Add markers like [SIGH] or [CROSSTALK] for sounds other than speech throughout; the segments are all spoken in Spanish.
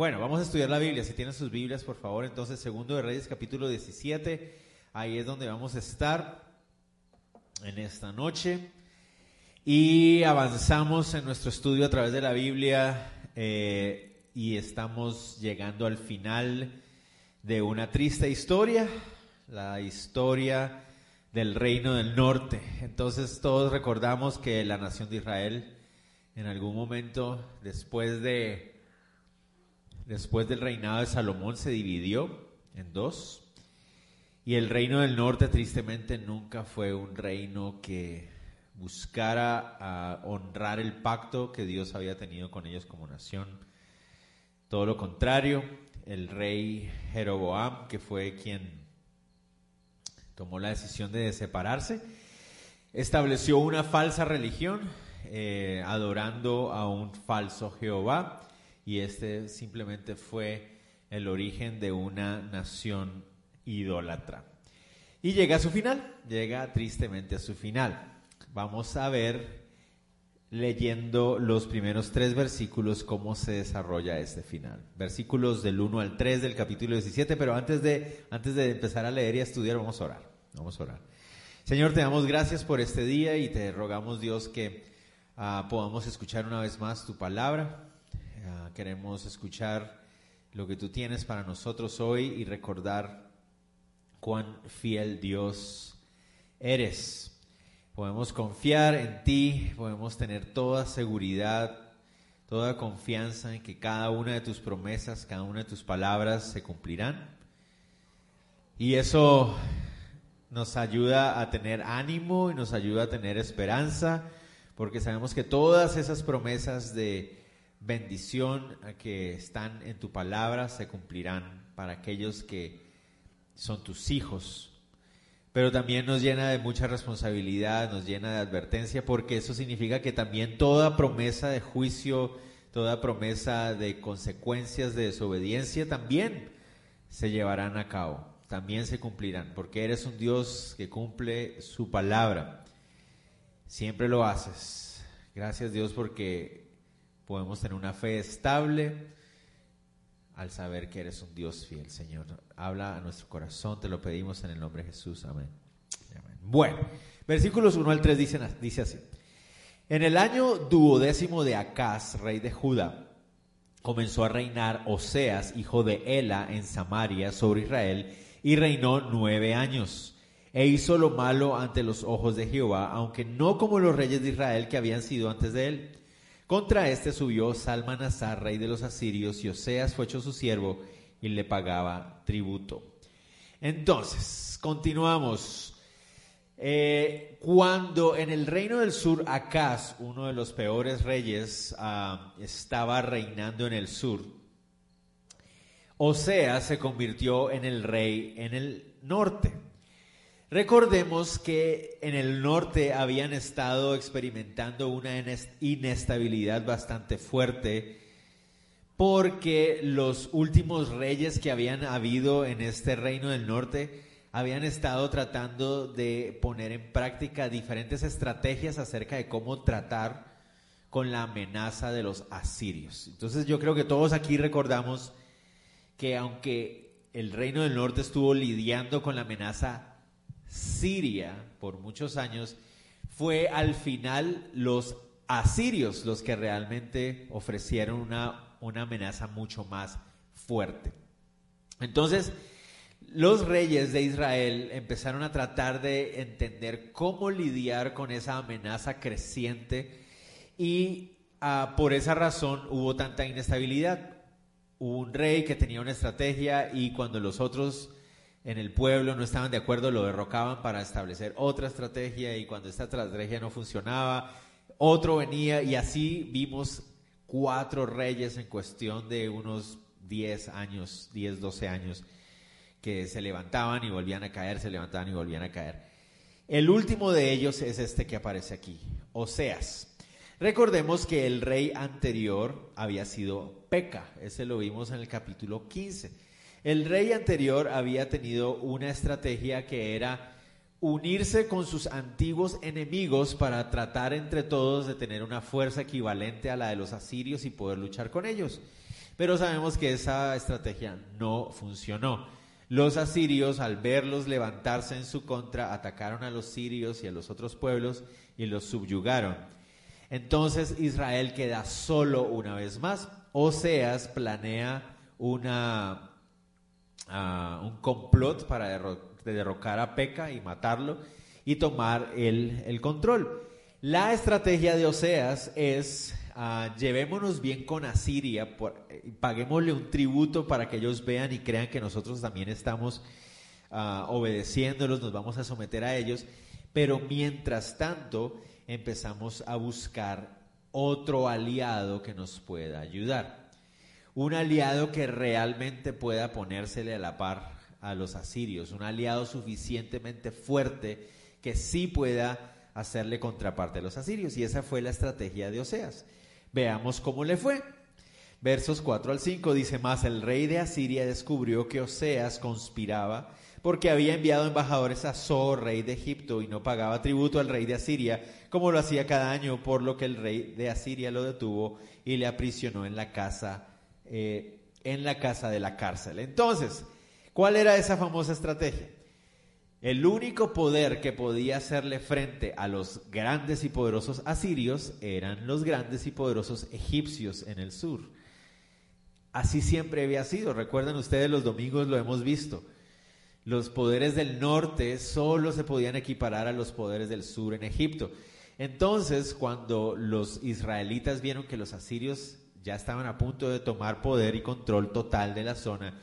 Bueno, vamos a estudiar la Biblia. Si tienen sus Biblias, por favor, entonces, segundo de Reyes, capítulo 17. Ahí es donde vamos a estar en esta noche. Y avanzamos en nuestro estudio a través de la Biblia eh, y estamos llegando al final de una triste historia, la historia del reino del norte. Entonces todos recordamos que la nación de Israel en algún momento después de después del reinado de Salomón se dividió en dos. Y el reino del norte tristemente nunca fue un reino que buscara honrar el pacto que Dios había tenido con ellos como nación. Todo lo contrario, el rey Jeroboam, que fue quien tomó la decisión de separarse, estableció una falsa religión, eh, adorando a un falso Jehová y este simplemente fue el origen de una nación idólatra. Y llega a su final, llega tristemente a su final. Vamos a ver leyendo los primeros tres versículos cómo se desarrolla este final. Versículos del 1 al 3 del capítulo 17, pero antes de, antes de empezar a leer y a estudiar, vamos a orar. Vamos a orar. Señor, te damos gracias por este día y te rogamos, Dios, que ah, podamos escuchar una vez más tu palabra queremos escuchar lo que tú tienes para nosotros hoy y recordar cuán fiel Dios eres. Podemos confiar en ti, podemos tener toda seguridad, toda confianza en que cada una de tus promesas, cada una de tus palabras se cumplirán. Y eso nos ayuda a tener ánimo y nos ayuda a tener esperanza, porque sabemos que todas esas promesas de bendición que están en tu palabra se cumplirán para aquellos que son tus hijos. Pero también nos llena de mucha responsabilidad, nos llena de advertencia, porque eso significa que también toda promesa de juicio, toda promesa de consecuencias de desobediencia también se llevarán a cabo, también se cumplirán, porque eres un Dios que cumple su palabra. Siempre lo haces. Gracias Dios porque podemos tener una fe estable al saber que eres un Dios fiel, Señor. Habla a nuestro corazón, te lo pedimos en el nombre de Jesús. Amén. Bueno, versículos 1 al 3 dicen, dice así. En el año duodécimo de Acaz, rey de Judá, comenzó a reinar Oseas, hijo de Ela, en Samaria, sobre Israel, y reinó nueve años. E hizo lo malo ante los ojos de Jehová, aunque no como los reyes de Israel que habían sido antes de él contra este subió Salmanasar, rey de los asirios, y Oseas fue hecho su siervo y le pagaba tributo. Entonces, continuamos. Eh, cuando en el reino del sur Acaz, uno de los peores reyes, ah, estaba reinando en el sur, Oseas se convirtió en el rey en el norte. Recordemos que en el norte habían estado experimentando una inestabilidad bastante fuerte porque los últimos reyes que habían habido en este reino del norte habían estado tratando de poner en práctica diferentes estrategias acerca de cómo tratar con la amenaza de los asirios. Entonces yo creo que todos aquí recordamos que aunque el reino del norte estuvo lidiando con la amenaza Siria por muchos años, fue al final los asirios los que realmente ofrecieron una, una amenaza mucho más fuerte. Entonces, los reyes de Israel empezaron a tratar de entender cómo lidiar con esa amenaza creciente y ah, por esa razón hubo tanta inestabilidad. Hubo un rey que tenía una estrategia y cuando los otros en el pueblo no estaban de acuerdo, lo derrocaban para establecer otra estrategia y cuando esta estrategia no funcionaba, otro venía y así vimos cuatro reyes en cuestión de unos 10 años, 10, 12 años, que se levantaban y volvían a caer, se levantaban y volvían a caer. El último de ellos es este que aparece aquí, Oseas. Recordemos que el rey anterior había sido Peca, ese lo vimos en el capítulo 15. El rey anterior había tenido una estrategia que era unirse con sus antiguos enemigos para tratar entre todos de tener una fuerza equivalente a la de los asirios y poder luchar con ellos. Pero sabemos que esa estrategia no funcionó. Los asirios, al verlos levantarse en su contra, atacaron a los sirios y a los otros pueblos y los subyugaron. Entonces Israel queda solo una vez más. Oseas planea una, ah, un complot para derrocar a Peca y matarlo y tomar el, control. La estrategia de Oseas es Ah, llevémonos bien con Asiria, por, paguémosle un tributo para que ellos vean y crean que nosotros también estamos uh, obedeciéndolos, nos vamos a someter a ellos, pero mientras tanto empezamos a buscar otro aliado que nos pueda ayudar, un aliado que realmente pueda ponérsele a la par a los asirios, un aliado suficientemente fuerte que sí pueda hacerle contraparte a los asirios. Y esa fue la estrategia de Oseas. Veamos cómo le fue. Versos 4 al 5 dice más, el rey de Asiria descubrió que Oseas conspiraba porque había enviado embajadores a So, rey de Egipto, y no pagaba tributo al rey de Asiria, como lo hacía cada año, por lo que el rey de Asiria lo detuvo y le aprisionó en la casa, eh, en la casa de la cárcel. Entonces, ¿cuál era esa famosa estrategia? El único poder que podía hacerle frente a los grandes y poderosos asirios eran los grandes y poderosos egipcios en el sur. Así siempre había sido. Recuerden ustedes, los domingos lo hemos visto. Los poderes del norte solo se podían equiparar a los poderes del sur en Egipto. Entonces, cuando los israelitas vieron que los asirios ya estaban a punto de tomar poder y control total de la zona,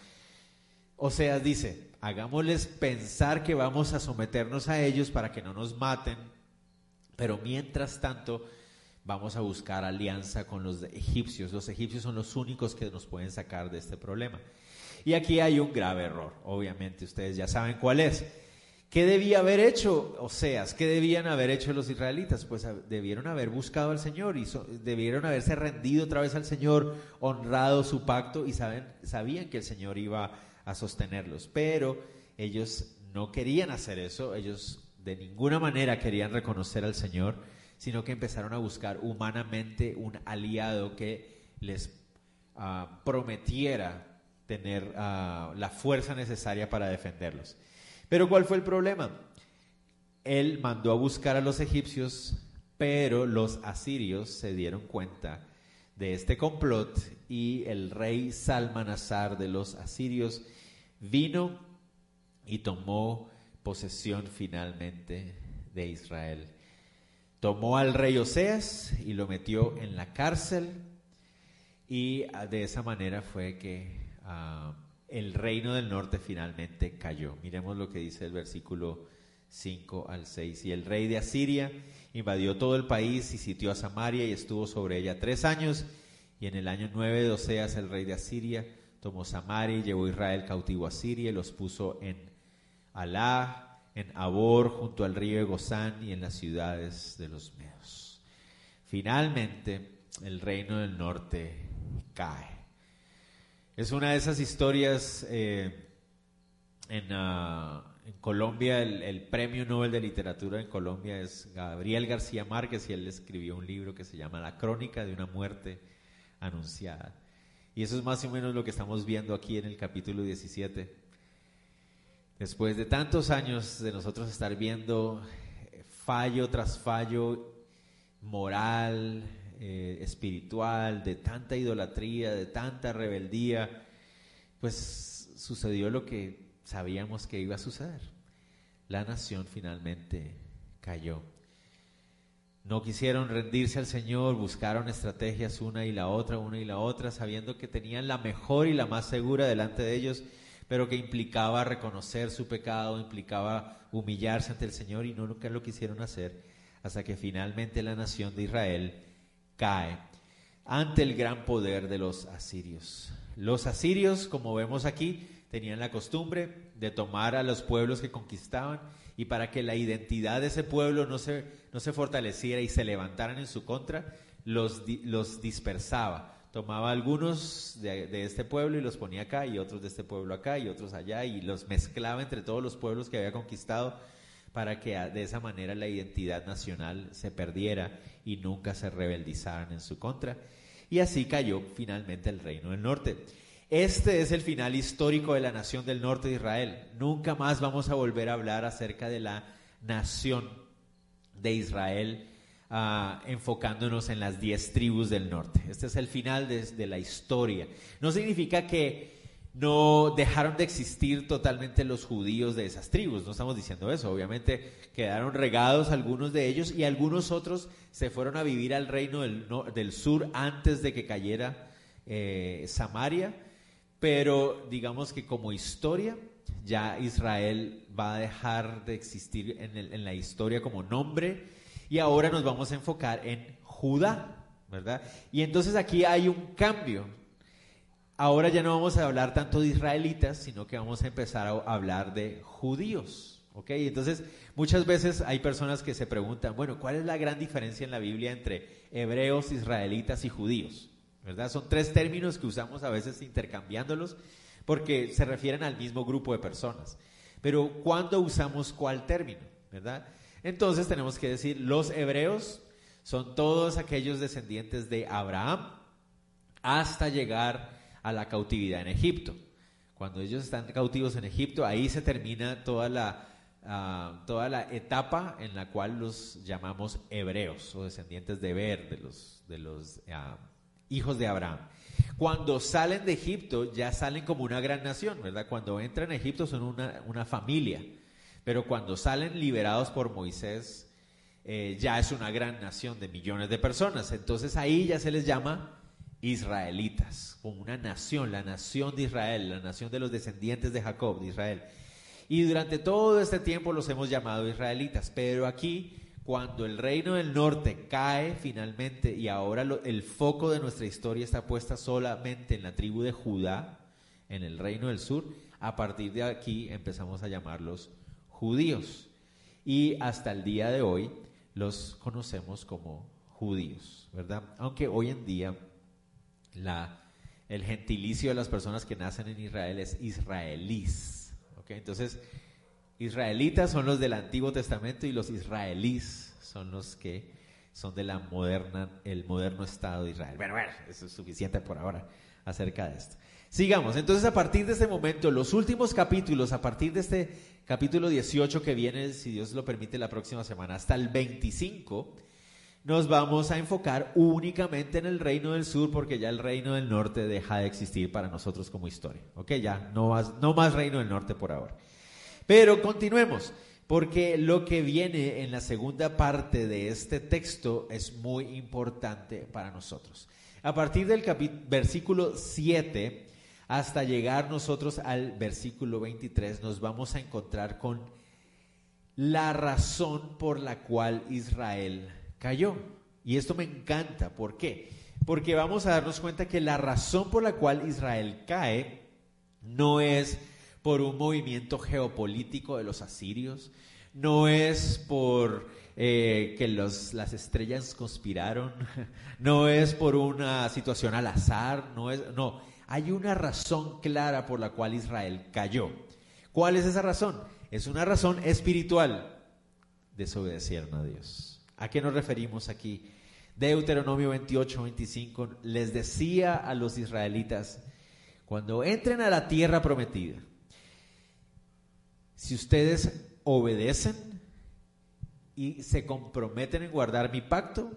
Oseas dice, hagámosles pensar que vamos a someternos a ellos para que no nos maten, pero mientras tanto vamos a buscar alianza con los egipcios. Los egipcios son los únicos que nos pueden sacar de este problema. Y aquí hay un grave error, obviamente ustedes ya saben cuál es. ¿Qué debía haber hecho Oseas? ¿Qué debían haber hecho los israelitas? Pues debieron haber buscado al Señor y debieron haberse rendido otra vez al Señor, honrado su pacto y sabían que el Señor iba a sostenerlos. Pero ellos no querían hacer eso, ellos de ninguna manera querían reconocer al Señor, sino que empezaron a buscar humanamente un aliado que les ah, prometiera tener ah, la fuerza necesaria para defenderlos. Pero ¿cuál fue el problema? Él mandó a buscar a los egipcios, pero los asirios se dieron cuenta de este complot y el rey Salmanasar de los asirios vino y tomó posesión finalmente de Israel. Tomó al rey Oseas y lo metió en la cárcel y ah, de esa manera fue que ah, el reino del norte finalmente cayó. Miremos lo que dice el versículo 5 al 6. Y el rey de Asiria invadió todo el país y sitió a Samaria y estuvo sobre ella tres años. Y en el año 9 de Oseas el rey de Asiria tomó Samaria y llevó a Israel cautivo a Siria y los puso en Alá, en Abor, junto al río de Gozán y en las ciudades de los Medos. Finalmente, el reino del norte cae. Es una de esas historias eh, ah, en, Colombia, el, premio Nobel de Literatura en Colombia es Gabriel García Márquez y él escribió un libro que se llama La Crónica de una muerte anunciada. Y eso es más o menos lo que estamos viendo aquí en el capítulo 17. Después de tantos años de nosotros estar viendo eh, fallo tras fallo moral, eh, espiritual, de tanta idolatría, de tanta rebeldía, pues sucedió lo que sabíamos que iba a suceder. La nación finalmente cayó. No quisieron rendirse al Señor, buscaron estrategias una y la otra, una y la otra, sabiendo que tenían la mejor y la más segura delante de ellos, pero que implicaba reconocer su pecado, implicaba humillarse ante el Señor y no nunca lo quisieron hacer, hasta que finalmente la nación de Israel cae ante el gran poder de los asirios. Los asirios, como vemos aquí, tenían la costumbre de tomar a los pueblos que conquistaban y para que la identidad de ese pueblo no se, no se fortaleciera y se levantaran en su contra, los, los dispersaba. Tomaba algunos de, de, este pueblo y los ponía acá y otros de este pueblo acá y otros allá y los mezclaba entre todos los pueblos que había conquistado para que de esa manera la identidad nacional se perdiera y nunca se rebeldizaran en su contra. y así cayó finalmente el reino del norte. Este es el final histórico de la nación del norte de Israel. Nunca más vamos a volver a hablar acerca de la nación de Israel ah, enfocándonos en las diez tribus del norte. Este es el final de la historia. No significa que no dejaron de existir totalmente los judíos de esas tribus, no estamos diciendo eso, obviamente quedaron regados algunos de ellos y algunos otros se fueron a vivir al reino del, sur antes de que cayera eh, Samaria, pero digamos que como historia ya Israel va a dejar de existir en, en la historia como nombre. Y ahora nos vamos a enfocar en Judá, ¿verdad? Y entonces aquí hay un cambio, ahora ya no vamos a hablar tanto de israelitas, sino que vamos a empezar a hablar de judíos. ¿Ok? Entonces, muchas veces hay personas que se preguntan, bueno, ¿cuál es la gran diferencia en la Biblia entre hebreos, israelitas y judíos? ¿Verdad? Son tres términos que usamos a veces intercambiándolos porque se refieren al mismo grupo de personas. Pero ¿cuándo usamos cuál término? ¿Verdad? Entonces tenemos que decir, los hebreos son todos aquellos descendientes de Abraham hasta llegar a la cautividad en Egipto. Cuando ellos están cautivos en Egipto, ahí se termina toda la, ah, toda la etapa en la cual los llamamos hebreos o descendientes de Ber, de los, ah, hijos de Abraham. Cuando salen de Egipto, ya salen como una gran nación, ¿verdad? Cuando entran a Egipto son una, una familia, pero cuando salen liberados por Moisés, eh, ya es una gran nación de millones de personas. Entonces ahí ya se les llama israelitas, como una nación, la nación de Israel, la nación de los descendientes de Jacob, de Israel. Y durante todo este tiempo los hemos llamado israelitas, pero aquí, cuando el reino del norte cae finalmente y ahora el foco de nuestra historia está puesta solamente en la tribu de Judá, en el reino del sur, a partir de aquí empezamos a llamarlos judíos. Y hasta el día de hoy los conocemos como judíos, ¿verdad? Aunque hoy en día la, el gentilicio de las personas que nacen en Israel es israelíes. Entonces, israelitas son los del Antiguo Testamento y los israelíes son los que son de la moderna, el moderno Estado de Israel. Bueno, bueno, eso es suficiente por ahora acerca de esto. Sigamos, entonces a partir de este momento, los últimos capítulos, a partir de este capítulo 18 que viene, si Dios lo permite, la próxima semana, hasta el 25, nos vamos a enfocar únicamente en el reino del sur porque ya el reino del norte deja de existir para nosotros como historia. Ok, ya no más, más reino del norte por ahora. Pero continuemos, porque lo que viene en la segunda parte de este texto es muy importante para nosotros. A partir del versículo 7 hasta llegar nosotros al versículo 23 nos vamos a encontrar con la razón por la cual Israel cayó. Y esto me encanta. ¿Por qué? Porque vamos a darnos cuenta que la razón por la cual Israel cae no es por un movimiento geopolítico de los asirios, no es por eh, que las estrellas conspiraron, [LAUGHS] no es por una situación al azar, no es, no, hay una razón clara por la cual Israel cayó. ¿Cuál es esa razón? Es una razón espiritual. Desobedecieron a Dios. ¿A qué nos referimos aquí? Deuteronomio 28, 25 les decía a los israelitas, cuando entren a la tierra prometida, si ustedes obedecen y se comprometen en guardar mi pacto,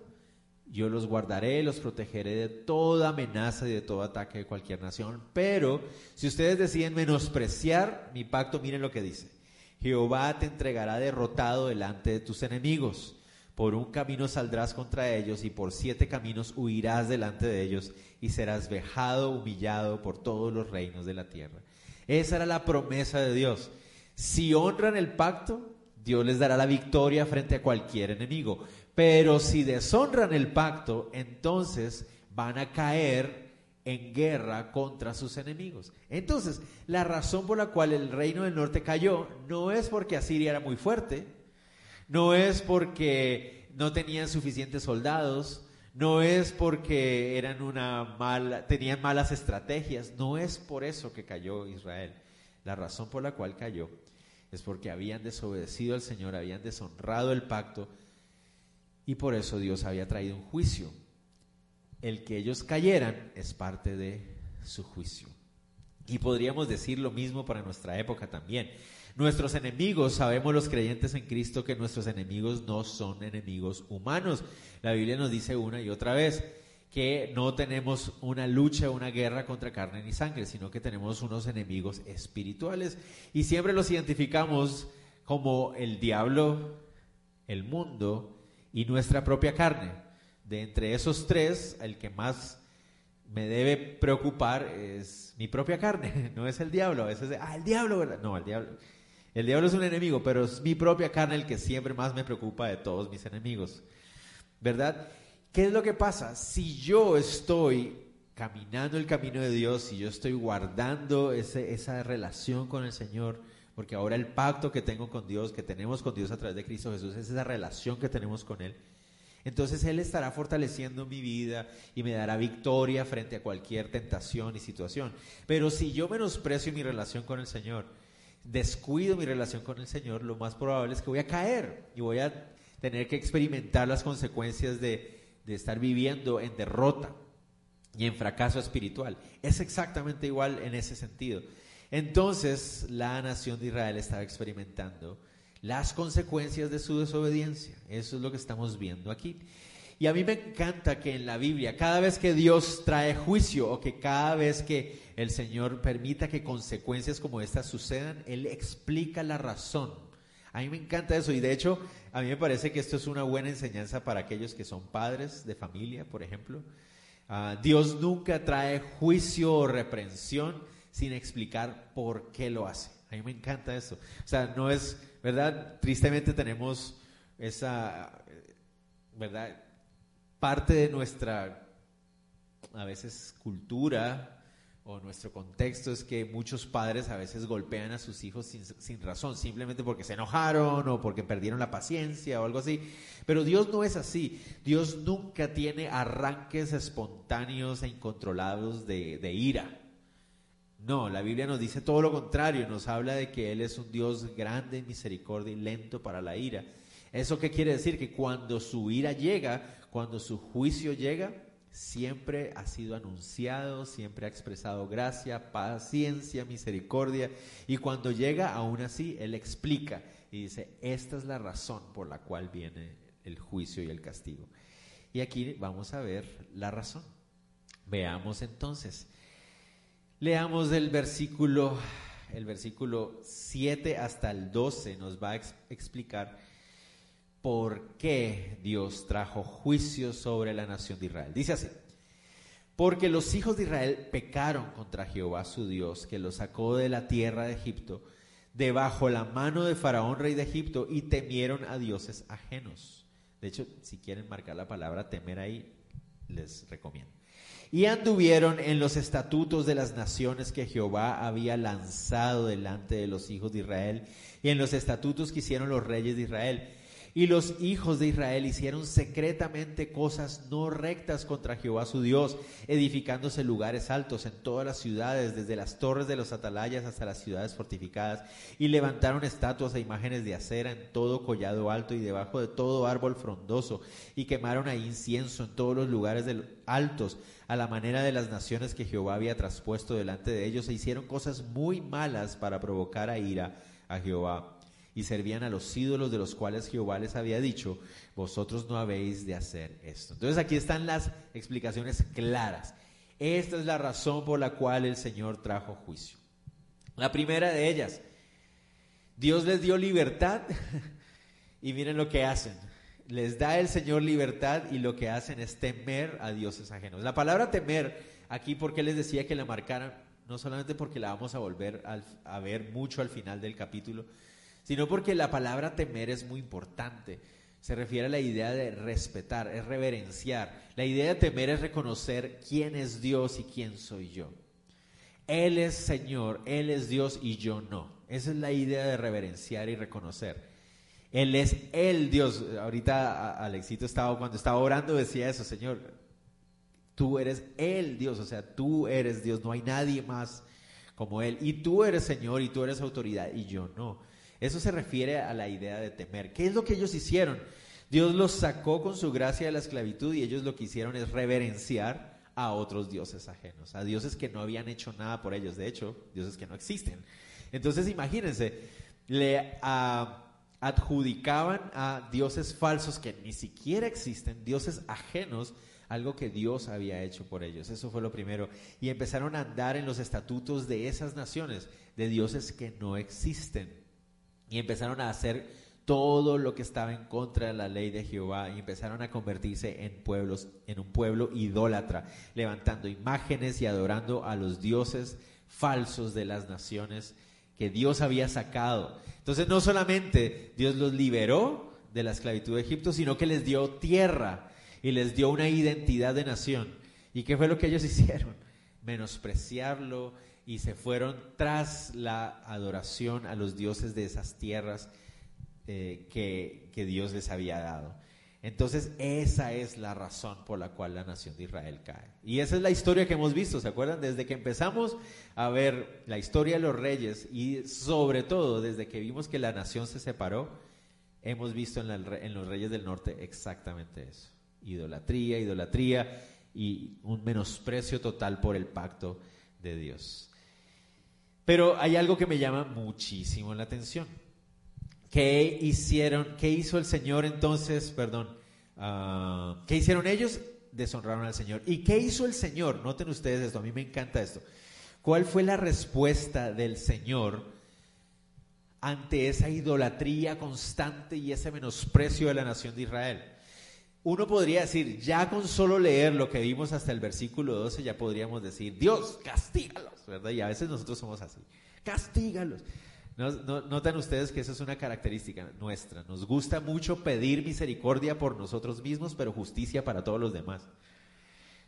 yo los guardaré, los protegeré de toda amenaza y de todo ataque de cualquier nación. Pero si ustedes deciden menospreciar mi pacto, miren lo que dice. Jehová te entregará derrotado delante de tus enemigos por un camino saldrás contra ellos y por siete caminos huirás delante de ellos y serás vejado, humillado por todos los reinos de la tierra. Esa era la promesa de Dios. Si honran el pacto, Dios les dará la victoria frente a cualquier enemigo. Pero si deshonran el pacto, entonces van a caer en guerra contra sus enemigos. Entonces, la razón por la cual el reino del norte cayó no es porque Asiria era muy fuerte, no es porque no tenían suficientes soldados, no es porque eran una mala, tenían malas estrategias, no es por eso que cayó Israel. La razón por la cual cayó es porque habían desobedecido al Señor, habían deshonrado el pacto y por eso Dios había traído un juicio. el que ellos cayeran es parte de su juicio. Y podríamos decir lo mismo para nuestra época también. Nuestros enemigos, sabemos los creyentes en Cristo que nuestros enemigos no son enemigos humanos. La Biblia nos dice una y otra vez que no tenemos una lucha, una guerra contra carne ni sangre, sino que tenemos unos enemigos espirituales y siempre los identificamos como el diablo, el mundo y nuestra propia carne. De entre esos tres, el que más me debe preocupar es mi propia carne, [LAUGHS] no es el diablo. A veces, ah, el diablo, ¿verdad? No, el diablo. El diablo es un enemigo, pero es mi propia carne el que siempre más me preocupa de todos mis enemigos. ¿Verdad? ¿Qué es lo que pasa? Si yo estoy caminando el camino de Dios, si yo estoy guardando ese, esa relación con el Señor, porque ahora el pacto que tengo con Dios, que tenemos con Dios a través de Cristo Jesús, es esa relación que tenemos con Él. Entonces Él estará fortaleciendo mi vida y me dará victoria frente a cualquier tentación y situación. Pero si yo menosprecio mi relación con el Señor, descuido mi relación con el Señor, lo más probable es que voy a caer y voy a tener que experimentar las consecuencias de, estar viviendo en derrota y en fracaso espiritual. Es exactamente igual en ese sentido. Entonces la nación de Israel estaba experimentando las consecuencias de su desobediencia. Eso es lo que estamos viendo aquí. Y a mí me encanta que en la Biblia, cada vez que Dios trae juicio o que cada vez que el Señor permita que consecuencias como estas sucedan, Él explica la razón. A mí me encanta eso y de hecho a mí me parece que esto es una buena enseñanza para aquellos que son padres de familia, por ejemplo. Ah, Dios nunca trae juicio o reprensión sin explicar por qué lo hace. A mí me encanta eso. O sea, no es, ¿verdad? Tristemente tenemos esa, ¿verdad? Parte de nuestra, a veces, cultura o nuestro contexto es que muchos padres a veces golpean a sus hijos sin, sin, razón, simplemente porque se enojaron o porque perdieron la paciencia o algo así. Pero Dios no es así. Dios nunca tiene arranques espontáneos e incontrolados de, ira. No, la Biblia nos dice todo lo contrario, nos habla de que Él es un Dios grande misericordia y lento para la ira. ¿Eso qué quiere decir? Que cuando su ira llega, cuando su juicio llega, siempre ha sido anunciado, siempre ha expresado gracia, paciencia, misericordia, y cuando llega, aún así, Él explica y dice, esta es la razón por la cual viene el juicio y el castigo. Y aquí vamos a ver la razón. Veamos entonces. Leamos del versículo, el versículo 7 hasta el 12 nos va a explicar por qué Dios trajo juicio sobre la nación de Israel. Dice así, porque los hijos de Israel pecaron contra Jehová su Dios, que los sacó de la tierra de Egipto, debajo la mano de Faraón, rey de Egipto, y temieron a dioses ajenos. De hecho, si quieren marcar la palabra temer ahí, les recomiendo y anduvieron en los estatutos de las naciones que Jehová había lanzado delante de los hijos de Israel y en los estatutos que hicieron los reyes de Israel y los hijos de Israel hicieron secretamente cosas no rectas contra Jehová su Dios, edificándose lugares altos en todas las ciudades, desde las torres de los atalayas hasta las ciudades fortificadas, y levantaron estatuas e imágenes de acera en todo collado alto y debajo de todo árbol frondoso, y quemaron ahí incienso en todos los lugares altos, a la manera de las naciones que Jehová había traspuesto delante de ellos, e hicieron cosas muy malas para provocar a ira a Jehová y servían a los ídolos de los cuales Jehová les había dicho, vosotros no habéis de hacer esto. Entonces aquí están las explicaciones claras. Esta es la razón por la cual el Señor trajo juicio. La primera de ellas, Dios les dio libertad [LAUGHS] y miren lo que hacen. Les da el Señor libertad y lo que hacen es temer a dioses ajenos. La palabra temer, aquí porque les decía que la marcaran, no solamente porque la vamos a volver a ver mucho al final del capítulo, sino porque la palabra temer es muy importante. Se refiere a la idea de respetar, es reverenciar. La idea de temer es reconocer quién es Dios y quién soy yo. Él es Señor, Él es Dios y yo no. Esa es la idea de reverenciar y reconocer. Él es el Dios. Ahorita Alexito estaba, cuando estaba orando, decía eso, Señor, tú eres el Dios, o sea, tú eres Dios, no hay nadie más como Él. Y tú eres Señor y tú eres autoridad y yo no. Eso se refiere a la idea de temer. ¿Qué es lo que ellos hicieron? Dios los sacó con su gracia de la esclavitud y ellos lo que hicieron es reverenciar a otros dioses ajenos, a dioses que no habían hecho nada por ellos, de hecho, dioses que no existen. Entonces imagínense, le adjudicaban a dioses falsos que ni siquiera existen, dioses ajenos, algo que Dios había hecho por ellos. Eso fue lo primero. Y empezaron a andar en los estatutos de esas naciones, de dioses que no existen. Y empezaron a hacer todo lo que estaba en contra de la ley de Jehová y empezaron a convertirse en pueblos, en un pueblo idólatra, levantando imágenes y adorando a los dioses falsos de las naciones que Dios había sacado. Entonces no solamente Dios los liberó de la esclavitud de Egipto, sino que les dio tierra y les dio una identidad de nación. ¿Y qué fue lo que ellos [LAUGHS] hicieron? Menospreciarlo y se fueron tras la adoración a los dioses de esas tierras eh, que, que Dios les había dado. Entonces, esa es la razón por la cual la nación de Israel cae. Y esa es la historia que hemos visto, ¿se acuerdan? Desde que empezamos a ver la historia de los reyes y sobre todo desde que vimos que la nación se separó, hemos visto en, los reyes del norte exactamente eso. Idolatría, idolatría y un menosprecio total por el pacto de Dios. Pero hay algo que me llama muchísimo la atención. ¿Qué hicieron? ¿Qué hizo el Señor entonces? Perdón. Ah, ¿Qué hicieron ellos? Deshonraron al Señor. ¿Y qué hizo el Señor? Noten ustedes esto, a mí me encanta esto. ¿Cuál fue la respuesta del Señor ante esa idolatría constante y ese menosprecio de la nación de Israel? Uno podría decir, ya con solo leer lo que vimos hasta el versículo 12, ya podríamos decir, Dios, castígalos, ¿verdad? Y a veces nosotros somos así, castígalos. Notan ustedes que eso es una característica nuestra. Nos gusta mucho pedir misericordia por nosotros mismos, pero justicia para todos los demás.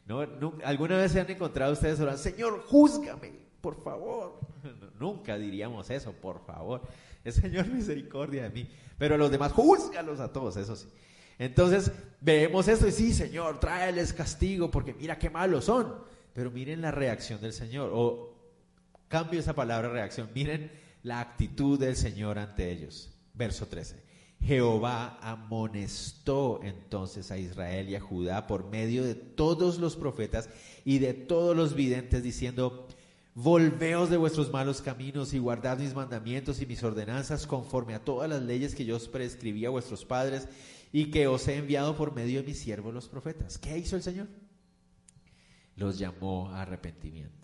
¿No? ¿Alguna vez se han encontrado ustedes orando, Señor, júzgame, por favor? [LAUGHS] Nunca diríamos eso, por favor. Es Señor, misericordia de mí. Pero a los demás, júzgalos a todos, eso sí. Entonces, vemos esto y sí, Señor, tráeles castigo, porque mira qué malos son. Pero miren la reacción del Señor. O cambio esa palabra reacción. Miren la actitud del Señor ante ellos. Verso 13. Jehová amonestó entonces a Israel y a Judá por medio de todos los profetas y de todos los videntes, diciendo, Volveos de vuestros malos caminos y guardad mis mandamientos y mis ordenanzas conforme a todas las leyes que yo prescribí a vuestros padres y que os he enviado por medio de mis siervos los profetas. ¿Qué hizo el Señor? Los llamó a arrepentimiento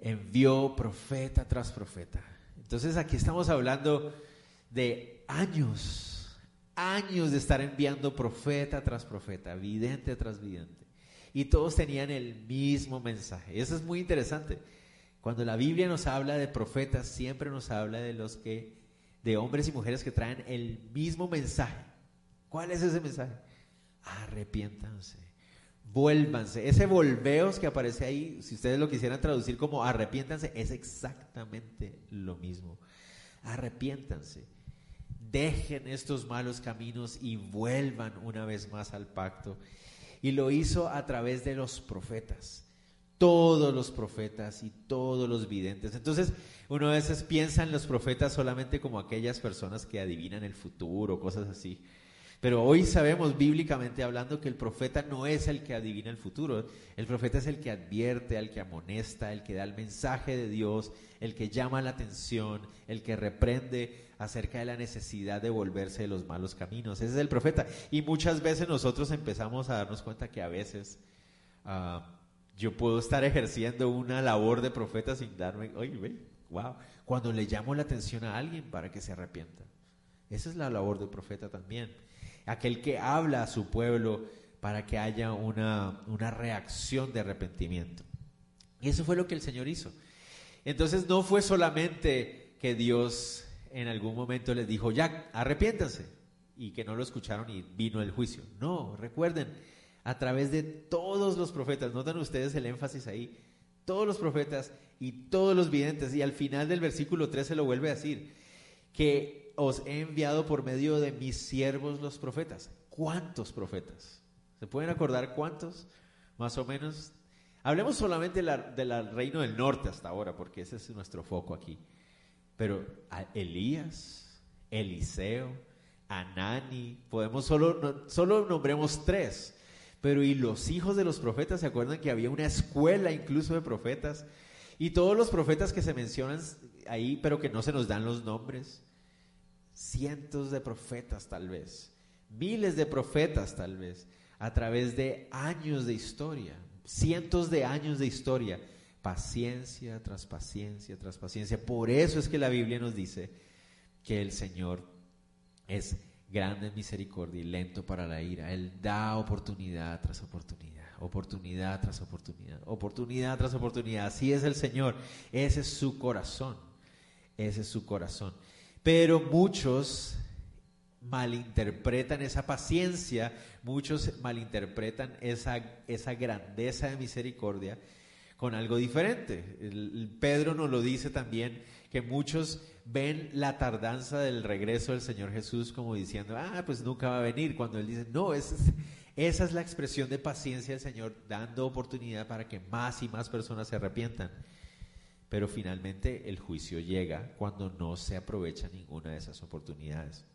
envió profeta tras profeta. Entonces aquí estamos hablando de años, años de estar enviando profeta tras profeta, vidente tras vidente. Y todos tenían el mismo mensaje. Eso es muy interesante. Cuando la Biblia nos habla de profetas, siempre nos habla de los que, de hombres y mujeres que traen el mismo mensaje. ¿Cuál es ese mensaje? Arrepiéntanse vuélvanse. Ese volveos que aparece ahí, si ustedes lo quisieran traducir como arrepiéntanse, es exactamente lo mismo. Arrepiéntanse. Dejen estos malos caminos y vuelvan una vez más al pacto. Y lo hizo a través de los profetas. Todos los profetas y todos los videntes. Entonces, uno a veces piensa en los profetas solamente como aquellas personas que adivinan el futuro, cosas así. Pero hoy sabemos bíblicamente hablando que el profeta no es el que adivina el futuro, el profeta es el que advierte, el que amonesta, el que da el mensaje de Dios, el que llama la atención, el que reprende acerca de la necesidad de volverse de los malos caminos. Ese es el profeta. Y muchas veces nosotros empezamos a darnos cuenta que a veces ah, yo puedo estar ejerciendo una labor de profeta sin darme, oye, wow, cuando le llamo la atención a alguien para que se arrepienta. Esa es la labor del profeta también aquel que habla a su pueblo para que haya una, una reacción de arrepentimiento. Y eso fue lo que el Señor hizo. Entonces no fue solamente que Dios en algún momento les dijo, ya, arrepiéntanse, y que no lo escucharon y vino el juicio. No, recuerden, a través de todos los profetas, notan ustedes el énfasis ahí, todos los profetas y todos los videntes, y al final del versículo 13 lo vuelve a decir, que os he enviado por medio de mis siervos los profetas. ¿Cuántos profetas? ¿Se pueden acordar cuántos? Más o menos. Hablemos solamente del reino del norte hasta ahora, porque ese es nuestro foco aquí. Pero Elías, Eliseo, Anani, podemos solo, solo nombremos tres. Pero y los hijos de los profetas, ¿se acuerdan que había una escuela incluso de profetas? Y todos los profetas que se mencionan ahí, pero que no se nos dan los nombres. Cientos de profetas tal vez, miles de profetas tal vez, a través de años de historia, cientos de años de historia, paciencia tras paciencia tras paciencia. Por eso es que la Biblia nos dice que el Señor es grande en misericordia y lento para la ira. Él da oportunidad tras oportunidad, oportunidad tras oportunidad, oportunidad tras oportunidad. Así es el Señor. Ese es su corazón. Ese es su corazón. Pero muchos malinterpretan esa paciencia, muchos malinterpretan esa, esa grandeza de misericordia con algo diferente. Pedro nos lo dice también, que muchos ven la tardanza del regreso del Señor Jesús como diciendo, ah, pues nunca va a venir, cuando Él dice, no, esa es, esa es la expresión de paciencia del Señor, dando oportunidad para que más y más personas se arrepientan. Pero finalmente el juicio llega cuando no se aprovecha ninguna de esas oportunidades.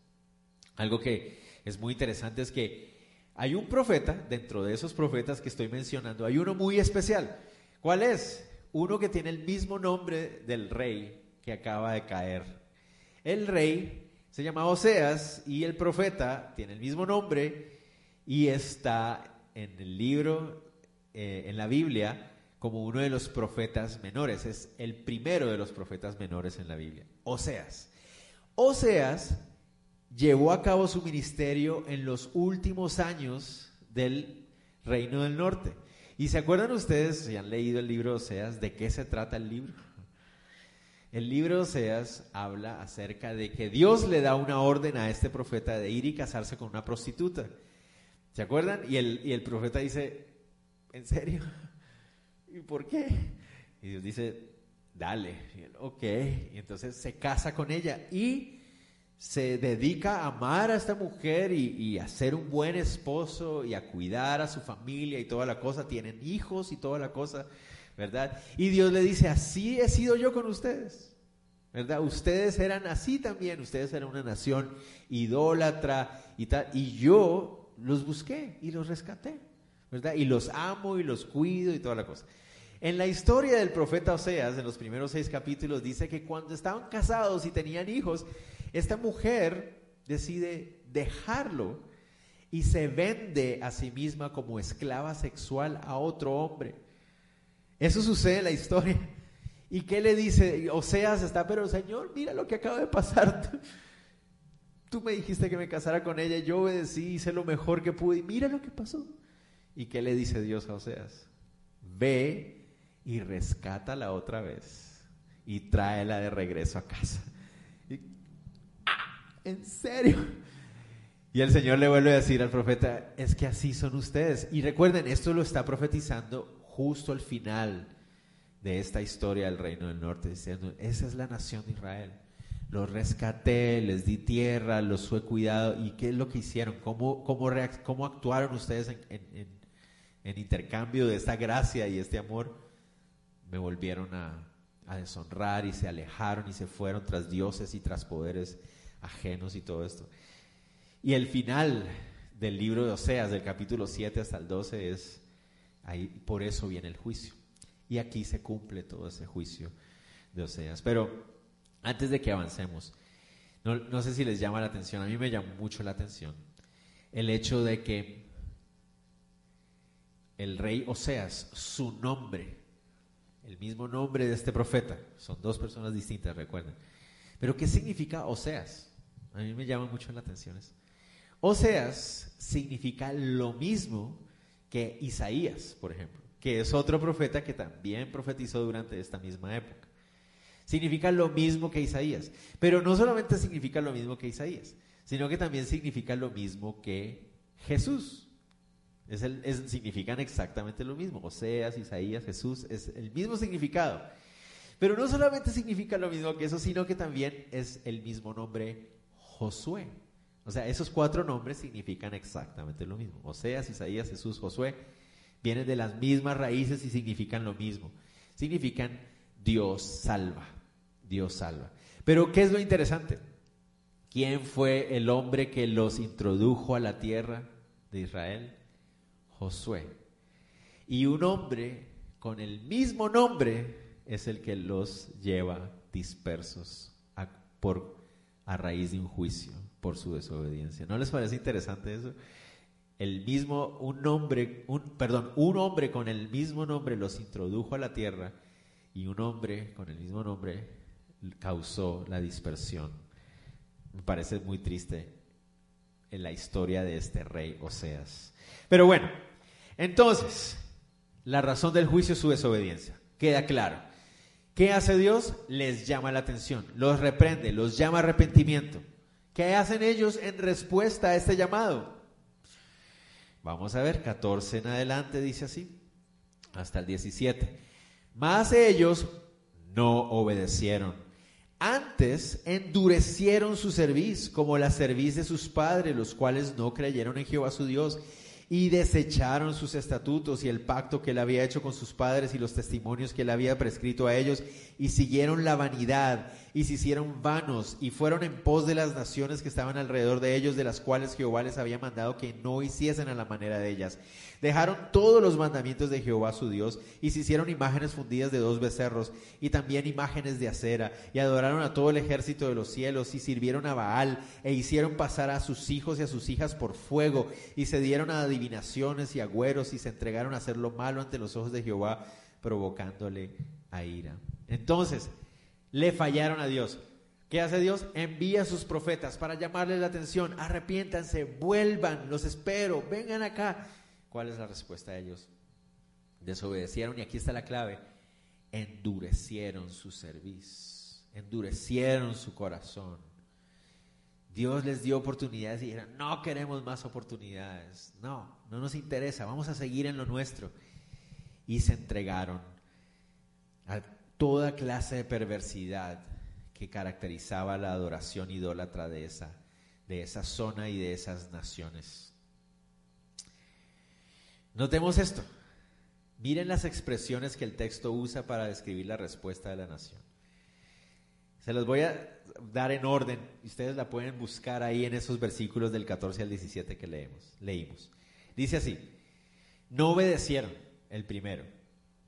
Algo que es muy interesante es que hay un profeta, dentro de esos profetas que estoy mencionando, hay uno muy especial. ¿Cuál es? Uno que tiene el mismo nombre del rey que acaba de caer. El rey se llama Oseas y el profeta tiene el mismo nombre y está en el libro, eh, en la Biblia, como uno de los profetas menores. Es el primero de los profetas menores en la Biblia. Oseas. Oseas llevó a cabo su ministerio en los últimos años del Reino del Norte. ¿Y se acuerdan ustedes, si han leído el libro de Oseas, de qué se trata el libro? El libro de Oseas habla acerca de que Dios le da una orden a este profeta de ir y casarse con una prostituta. ¿Se acuerdan? Y el, y el profeta dice, ¿en serio? ¿Y por qué? Y Dios dice, dale. ok. Y entonces se casa con ella y se dedica a amar a esta mujer y, y, a ser un buen esposo y a cuidar a su familia y toda la cosa. Tienen hijos y toda la cosa. ¿verdad? Y Dios le dice, así he sido yo con ustedes, ¿verdad? Ustedes eran así también, ustedes eran una nación idólatra y tal, y yo los busqué y los rescaté, ¿verdad? Y los amo y los cuido y toda la cosa. En la historia del profeta Oseas, en los primeros seis capítulos, dice que cuando estaban casados y tenían hijos, esta mujer decide dejarlo y se vende a sí misma como esclava sexual a otro hombre. Eso sucede en la historia. ¿Y qué le dice? Oseas está, pero Señor, mira lo que acaba de pasar. [LAUGHS] Tú me dijiste que me casara con ella, yo obedecí, hice lo mejor que pude y mira lo que pasó. ¿Y qué le dice Dios a Oseas? Ve y rescátala otra vez y tráela de regreso a casa. ¡ah! ¿En serio? Y el Señor le vuelve a decir al profeta, es que así son ustedes. Y recuerden, esto lo está profetizando justo al final de esta historia del reino del norte, diciendo, esa es la nación de Israel. Los rescaté, les di tierra, los fue cuidado. ¿Y qué es lo que hicieron? ¿Cómo, cómo, cómo actuaron ustedes en, en, intercambio de esta gracia y este amor? Me volvieron a, deshonrar y se alejaron y se fueron tras dioses y tras poderes ajenos y todo esto. Y el final del libro de Oseas, del capítulo 7 hasta el 12, es Ahí, por eso viene el juicio. Y aquí se cumple todo ese juicio de Oseas. Pero antes de que avancemos, no, no sé si les llama la atención, a mí me llama mucho la atención el hecho de que el rey Oseas, su nombre, el mismo nombre de este profeta, son dos personas distintas, recuerden. Pero ¿qué significa Oseas? A mí me llama mucho la atención eso. Oseas significa lo mismo que Isaías, por ejemplo, que es otro profeta que también profetizó durante esta misma época. Significa lo mismo que Isaías, pero no solamente significa lo mismo que Isaías, sino que también significa lo mismo que Jesús. Es el, significan exactamente lo mismo. Oseas, Isaías, Jesús, es el mismo significado. Pero no solamente significa lo mismo que eso, sino que también es el mismo nombre Josué. O sea, esos cuatro nombres significan exactamente lo mismo. Oseas, Isaías, Jesús, Josué, vienen de las mismas raíces y significan lo mismo. Significan Dios salva, Dios salva. Pero ¿qué es lo interesante? ¿Quién fue el hombre que los introdujo a la tierra de Israel? Josué. Y un hombre con el mismo nombre es el que los lleva dispersos a, por, a raíz de un juicio por su desobediencia. ¿No les parece interesante eso? El mismo, un hombre, un, perdón, un hombre con el mismo nombre los introdujo a la tierra y un hombre con el mismo nombre causó la dispersión. Me parece muy triste en la historia de este rey Oseas. Pero bueno, entonces, la razón del juicio es su desobediencia. Queda claro. ¿Qué hace Dios? Les llama la atención, los reprende, los llama arrepentimiento. ¿Qué hacen ellos en respuesta a este llamado? Vamos a ver, 14 en adelante dice así, hasta el 17. Más ellos no obedecieron. Antes endurecieron su cerviz, como la cerviz de sus padres, los cuales no creyeron en Jehová su Dios y desecharon sus estatutos y el pacto que él había hecho con sus padres y los testimonios que él había prescrito a ellos, y siguieron la vanidad, y se hicieron vanos, y fueron en pos de las naciones que estaban alrededor de ellos, de las cuales Jehová les había mandado que no hiciesen a la manera de ellas. Dejaron todos los mandamientos de Jehová su Dios, y se hicieron imágenes fundidas de dos becerros, y también imágenes de acera, y adoraron a todo el ejército de los cielos, y sirvieron a Baal, e hicieron pasar a sus hijos y a sus hijas por fuego, y se dieron a adivinaciones y agüeros y se entregaron a hacer lo malo ante los ojos de Jehová, provocándole a ira. Entonces, le fallaron a Dios. ¿Qué hace Dios? Envía a sus profetas para llamarles la atención. Arrepiéntanse, vuelvan, los espero, vengan acá. ¿Cuál es la respuesta de ellos? Desobedecieron y aquí está la clave. Endurecieron su cerviz, endurecieron su corazón Dios les dio oportunidades y dijeron, no queremos más oportunidades, no, no nos interesa, vamos a seguir en lo nuestro. Y se entregaron a toda clase de perversidad que caracterizaba la adoración idólatra de esa, de esa zona y de esas naciones. Notemos esto. Miren las expresiones que el texto usa para describir la respuesta de la nación. Se los voy a dar en orden. Ustedes la pueden buscar ahí en esos versículos del 14 al 17 que leemos, leímos. Dice así, no obedecieron, el primero,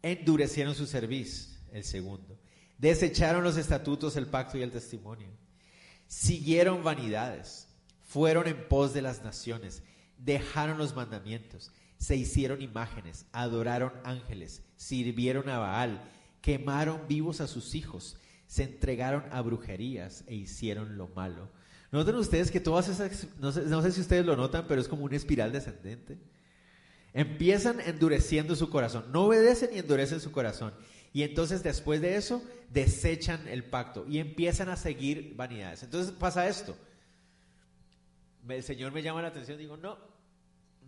endurecieron su servicio, el segundo, desecharon los estatutos, el pacto y el testimonio, siguieron vanidades, fueron en pos de las naciones, dejaron los mandamientos, se hicieron imágenes, adoraron ángeles, sirvieron a Baal, quemaron vivos a sus hijos, se entregaron a brujerías e hicieron lo malo. ¿Notan ustedes que todas esas, no sé, si ustedes lo notan, pero es como una espiral descendente? Empiezan endureciendo su corazón, no obedecen y endurecen su corazón. Y entonces después de eso desechan el pacto y empiezan a seguir vanidades. Entonces pasa esto. El Señor me llama la atención, digo, no,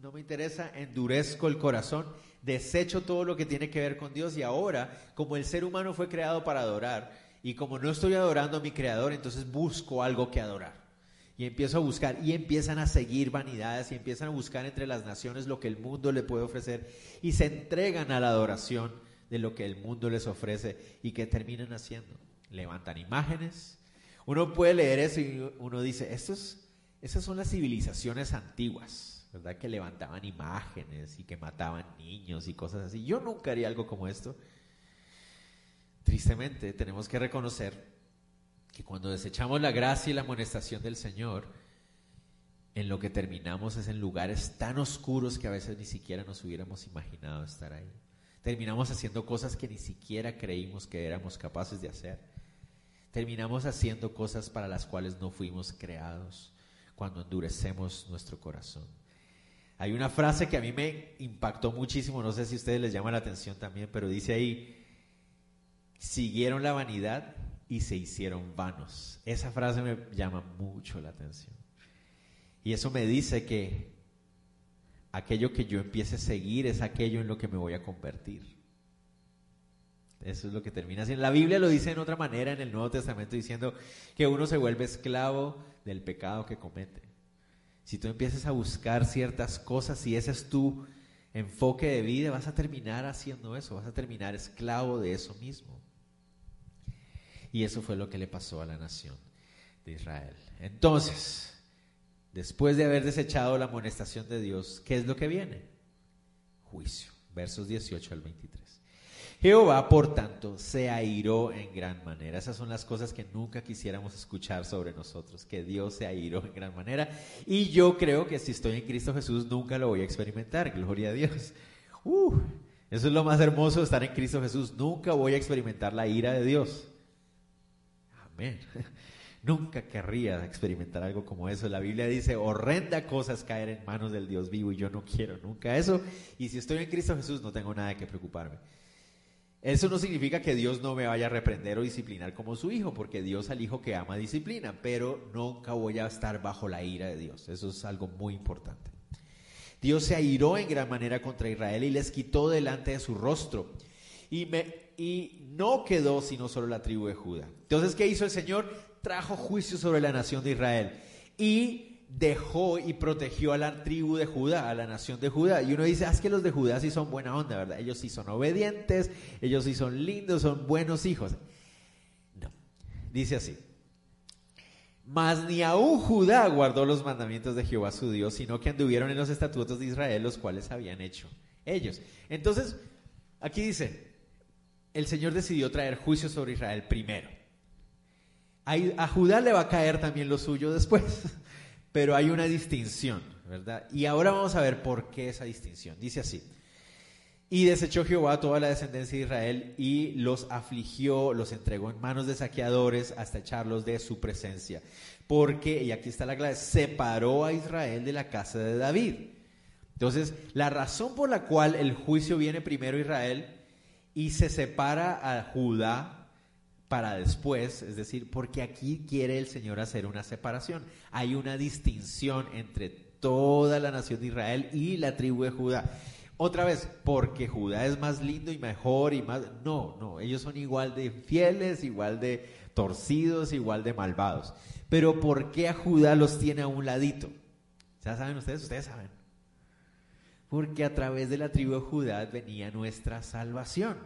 no me interesa, endurezco el corazón, desecho todo lo que tiene que ver con Dios y ahora, como el ser humano fue creado para adorar, y como no estoy adorando a mi creador, entonces busco algo que adorar. Y empiezo a buscar y empiezan a seguir vanidades y empiezan a buscar entre las naciones lo que el mundo le puede ofrecer y se entregan a la adoración de lo que el mundo les ofrece y que terminan haciendo. Levantan imágenes. Uno puede leer eso y uno dice, estos, esas son las civilizaciones antiguas, ¿verdad? Que levantaban imágenes y que mataban niños y cosas así. Yo nunca haría algo como esto. Tristemente tenemos que reconocer que cuando desechamos la gracia y la amonestación del Señor, en lo que terminamos es en lugares tan oscuros que a veces ni siquiera nos hubiéramos imaginado estar ahí. Terminamos haciendo cosas que ni siquiera creímos que éramos capaces de hacer. Terminamos haciendo cosas para las cuales no fuimos creados cuando endurecemos nuestro corazón. Hay una frase que a mí me impactó muchísimo, no sé si a ustedes les llama la atención también, pero dice ahí, siguieron la vanidad y se hicieron vanos. Esa frase me llama mucho la atención. Y eso me dice que aquello que yo empiece a seguir es aquello en lo que me voy a convertir. Eso es lo que termina siendo. La Biblia lo dice en otra manera en el Nuevo Testamento diciendo que uno se vuelve esclavo del pecado que comete. Si tú empiezas a buscar ciertas cosas y ese es tu enfoque de vida, vas a terminar haciendo eso, vas a terminar esclavo de eso mismo. Y eso fue lo que le pasó a la nación. de Israel. Entonces, después de haber desechado la amonestación de Dios, ¿qué es lo que viene? Juicio. Versos 18 al 23. Jehová, por tanto, se airó en gran manera. Esas son las cosas que nunca quisiéramos escuchar sobre nosotros, que Dios se airó en gran manera. Y yo creo que si estoy en Cristo Jesús nunca lo voy a experimentar, gloria a Dios. Uh, eso es lo más hermoso estar en Cristo Jesús. Nunca voy a experimentar la ira de Dios. [LAUGHS] Nunca querría experimentar algo como eso. La Biblia dice, horrenda cosa es caer en manos del Dios vivo y yo no quiero nunca eso. Y si estoy en Cristo Jesús no tengo nada que preocuparme. Eso no significa que Dios no me vaya a reprender o disciplinar como su hijo, porque Dios al hijo que ama disciplina, pero nunca voy a estar bajo la ira de Dios. Eso es algo muy importante. Dios se airó en gran manera contra Israel y les quitó delante de su rostro. Y, me, y no quedó sino solo la tribu de Judá. Entonces, ¿qué hizo el Señor? Trajo juicio sobre la nación de Israel. Y dejó y protegió a la tribu de Judá, a la nación de Judá. Y uno dice, ah, es que los de Judá sí son buena onda, ¿verdad? Ellos sí son obedientes, ellos sí son lindos, son buenos hijos. No, dice así. Mas ni aún Judá guardó los mandamientos de Jehová su Dios, sino que anduvieron en los estatutos de Israel, los cuales habían hecho ellos. Entonces, aquí dice, el Señor decidió traer juicio sobre Israel primero. A Judá le va a caer también lo suyo después. [LAUGHS] pero hay una distinción, ¿verdad? Y ahora vamos a ver por qué esa distinción. Dice así. Y desechó Jehová toda la descendencia de Israel y los afligió, los entregó en manos de saqueadores hasta echarlos de su presencia. Porque, y aquí está la clave, separó a Israel de la casa de David. Entonces, la razón por la cual el juicio viene primero Israel y se separa a Judá para después, es decir, porque aquí quiere el Señor hacer una separación. Hay una distinción entre toda la nación de Israel y la tribu de Judá. Otra vez, porque Judá es más lindo y mejor y más... No, no, ellos son igual de fieles, igual de torcidos, igual de malvados. Pero ¿por qué a Judá los tiene a un ladito? ¿Ya saben ustedes? Ustedes saben. Porque a través de la tribu de Judá venía nuestra salvación.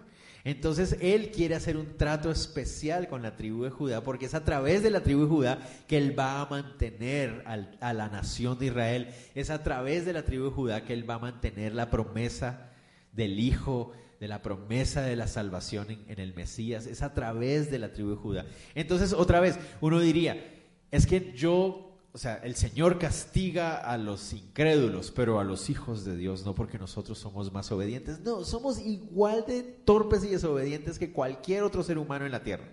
Entonces Él quiere hacer un trato especial con la tribu de Judá, porque es a través de la tribu de Judá que Él va a mantener a la nación de Israel. Es a través de la tribu de Judá que Él va a mantener la promesa del Hijo, de la promesa de la salvación en, en el Mesías. Es a través de la tribu de Judá. Entonces, otra vez, uno diría, es que yo o sea, el Señor castiga a los incrédulos, pero a los hijos de Dios, no porque nosotros somos más obedientes, no, somos igual de torpes y desobedientes que cualquier otro ser humano en la tierra.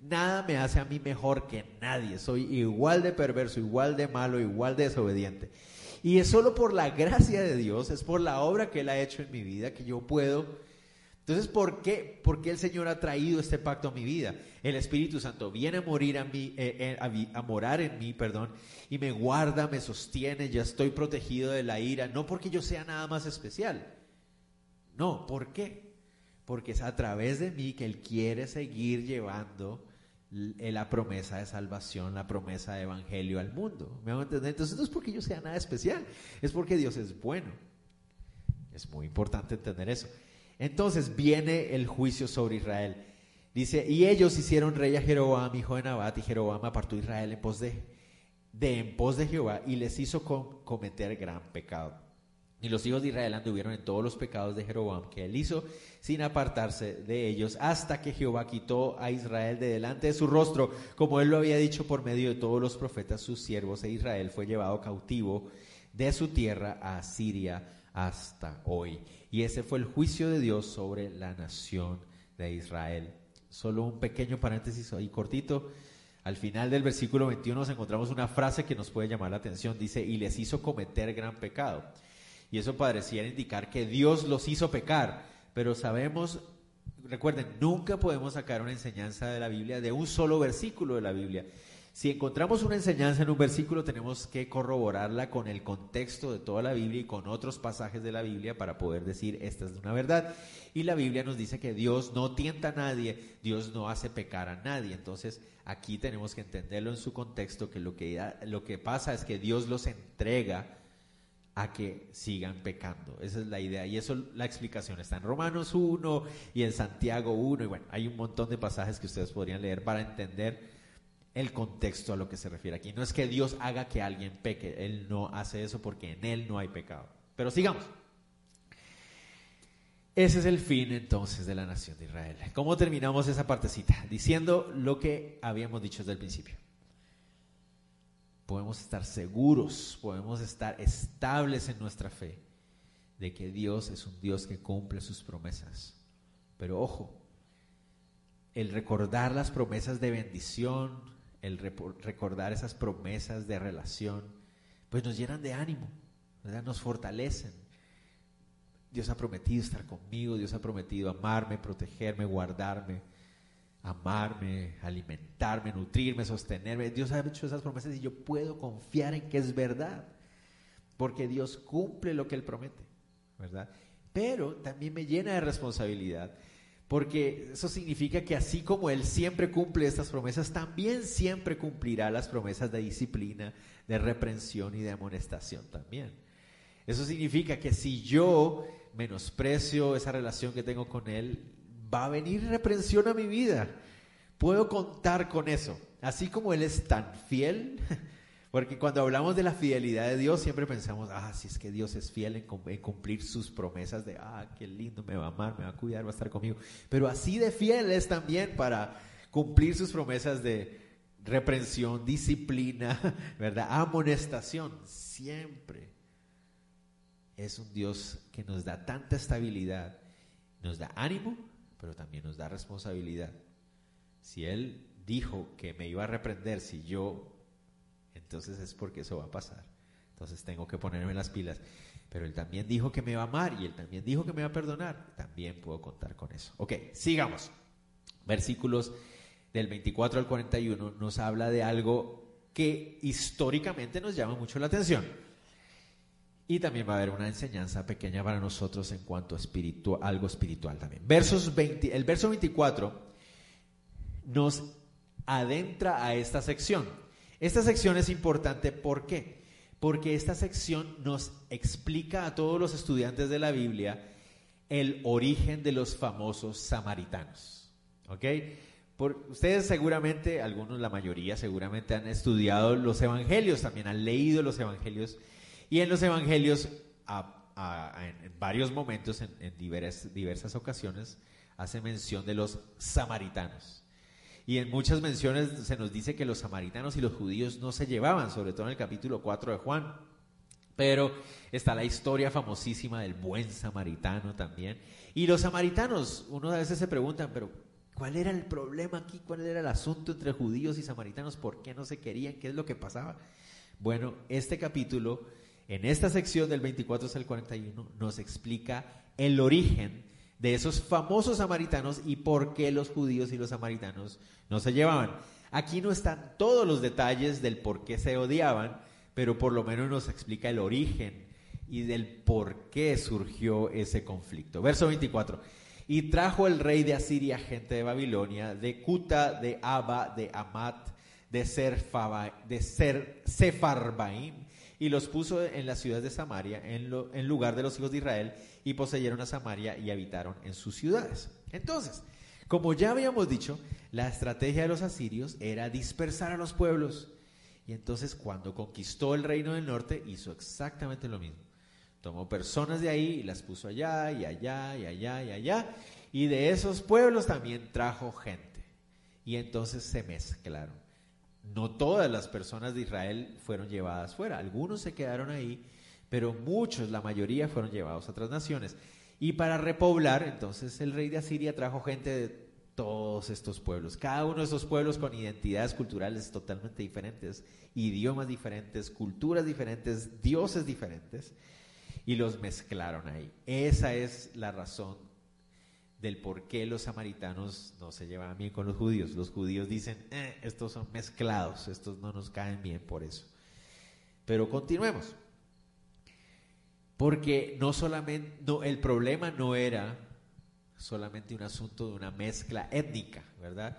Nada me hace a mí mejor que nadie, soy igual de perverso, igual de malo, igual de desobediente. Y es solo por la gracia de Dios, es por la obra que Él ha hecho en mi vida que yo puedo entonces, ¿por qué? ¿por qué el Señor ha traído este pacto a mi vida? El Espíritu Santo viene a morir a mí, eh, eh, morar en mí, perdón, y me guarda, me sostiene, ya estoy protegido de la ira, no porque yo sea nada más especial. No, ¿por qué? Porque es a través de mí que Él quiere seguir llevando la promesa de salvación, la promesa de evangelio al mundo. ¿Me hago entender? Entonces no es porque yo sea nada especial, es porque Dios es bueno. Es muy importante entender eso. Entonces viene el juicio sobre Israel. Dice, y ellos hicieron rey a Jeroboam, hijo de Nabat, y Jeroboam apartó a Israel en pos de, de en pos de Jehová y les hizo cometer gran pecado. Y los hijos de Israel anduvieron en todos los pecados de Jeroboam que él hizo, sin apartarse de ellos, hasta que Jehová quitó a Israel de delante de su rostro, como él lo había dicho por medio de todos los profetas sus siervos, e Israel fue llevado cautivo de su tierra a Siria hasta hoy. Y ese fue el juicio de Dios sobre la nación de Israel. Solo un pequeño paréntesis ahí cortito. Al final del versículo 21 nos encontramos una frase que nos puede llamar la atención. Dice, y les hizo cometer gran pecado. Y eso pareciera indicar que Dios los hizo pecar. Pero sabemos, recuerden, nunca podemos sacar una enseñanza de la Biblia de un solo versículo de la Biblia. Si encontramos una enseñanza en un versículo, tenemos que corroborarla con el contexto de toda la Biblia y con otros pasajes de la Biblia para poder decir esta es una verdad. Y la Biblia nos dice que Dios no tienta a nadie, Dios no hace pecar a nadie. Entonces aquí tenemos que entenderlo en su contexto, que lo que, lo que pasa es que Dios los entrega a que sigan pecando. Esa es la idea. Y eso, la explicación está en Romanos 1 y en Santiago 1. Y bueno, hay un montón de pasajes que ustedes podrían leer para entender el contexto a lo que se refiere aquí. No es que Dios haga que alguien peque, Él no hace eso porque en Él no hay pecado. Pero sigamos. Ese es el fin entonces de la nación de Israel. ¿Cómo terminamos esa partecita? Diciendo lo que habíamos dicho desde el principio. Podemos estar seguros, podemos estar estables en nuestra fe de que Dios es un Dios que cumple sus promesas. Pero ojo, el recordar las promesas de bendición, el recordar esas promesas de relación, pues nos llenan de ánimo, nos fortalecen Dios ha prometido estar conmigo, Dios ha prometido amarme, protegerme, guardarme, amarme, alimentarme, nutrirme, sostenerme. Dios ha hecho esas promesas y yo puedo confiar en que es verdad, porque Dios cumple lo que Él promete, ¿verdad? Pero también me llena de responsabilidad, porque eso significa que así como Él siempre cumple estas promesas, también siempre cumplirá las promesas de disciplina, de reprensión y de amonestación también. Eso significa que si yo menosprecio esa relación que tengo con Él, va a venir reprensión a mi vida. Puedo contar con eso. Así como Él es tan fiel, [LAUGHS] porque cuando hablamos de la fidelidad de Dios siempre pensamos, ah, si es que Dios es fiel en, cumplir sus promesas de, ah, qué lindo, me va a amar, me va a cuidar, va a estar conmigo. Pero así de fiel es también para cumplir sus promesas de reprensión, disciplina, [LAUGHS] ¿verdad? Amonestación, siempre es un Dios que nos da tanta estabilidad, nos da ánimo, pero también nos da responsabilidad. Si Él dijo que me iba a reprender, si yo, entonces es porque eso va a pasar. Entonces tengo que ponerme las pilas. Pero Él también dijo que me va a amar y Él también dijo que me va a perdonar. También puedo contar con eso. Ok, sigamos. Versículos del 24 al 41 nos habla de algo que históricamente nos llama mucho la atención. Y también va a haber una enseñanza pequeña para nosotros en cuanto a algo espiritual también. Versos 20, el verso 24 nos adentra a esta sección. Esta sección es importante, ¿por qué? Porque esta sección nos explica a todos los estudiantes de la Biblia el origen de los famosos samaritanos. ¿Ok? Por, ustedes seguramente, algunos, la mayoría seguramente han estudiado los evangelios, también han leído los evangelios y en los evangelios, en, varios momentos, en, diversas, diversas ocasiones, hace mención de los samaritanos. Y en muchas menciones se nos dice que los samaritanos y los judíos no se llevaban, sobre todo en el capítulo 4 de Juan. Pero está la historia famosísima del buen samaritano también. Y los samaritanos, uno a veces se preguntan, pero ¿cuál era el problema aquí? ¿Cuál era el asunto entre judíos y samaritanos? ¿Por qué no se querían? ¿Qué es lo que pasaba? Bueno, este capítulo en esta sección del 24 al 41 nos explica el origen de esos famosos samaritanos y por qué los judíos y los samaritanos no se llevaban. Aquí no están todos los detalles del por qué se odiaban, pero por lo menos nos explica el origen y del por qué surgió ese conflicto. Verso 24. Y trajo el rey de Asiria gente de Babilonia, de Cuta, de Abba, de Amat, de, Serfaba, y los puso en la ciudad de Samaria en, en lugar de los hijos de Israel y poseyeron a Samaria y habitaron en sus ciudades. Entonces, como ya habíamos dicho, la estrategia de los asirios era dispersar a los pueblos. Y entonces cuando conquistó el reino del norte hizo exactamente lo mismo. Tomó personas de ahí y las puso allá y allá y allá y allá. Y de esos pueblos también trajo gente. Y entonces se mezclaron. No todas las personas de Israel fueron llevadas fuera, algunos se quedaron ahí, pero muchos, la mayoría, fueron llevados a otras naciones. Y para repoblar, entonces el rey de Asiria trajo gente de todos estos pueblos, cada uno de estos pueblos con identidades culturales totalmente diferentes, idiomas diferentes, culturas diferentes, dioses diferentes, y los mezclaron ahí. Esa es la razón del por qué los samaritanos no se llevan bien con los judíos. Los judíos dicen, eh, estos son mezclados, estos no nos caen bien por eso. Pero continuemos. Porque no solamente, el problema no era solamente un asunto de una mezcla étnica, ¿verdad?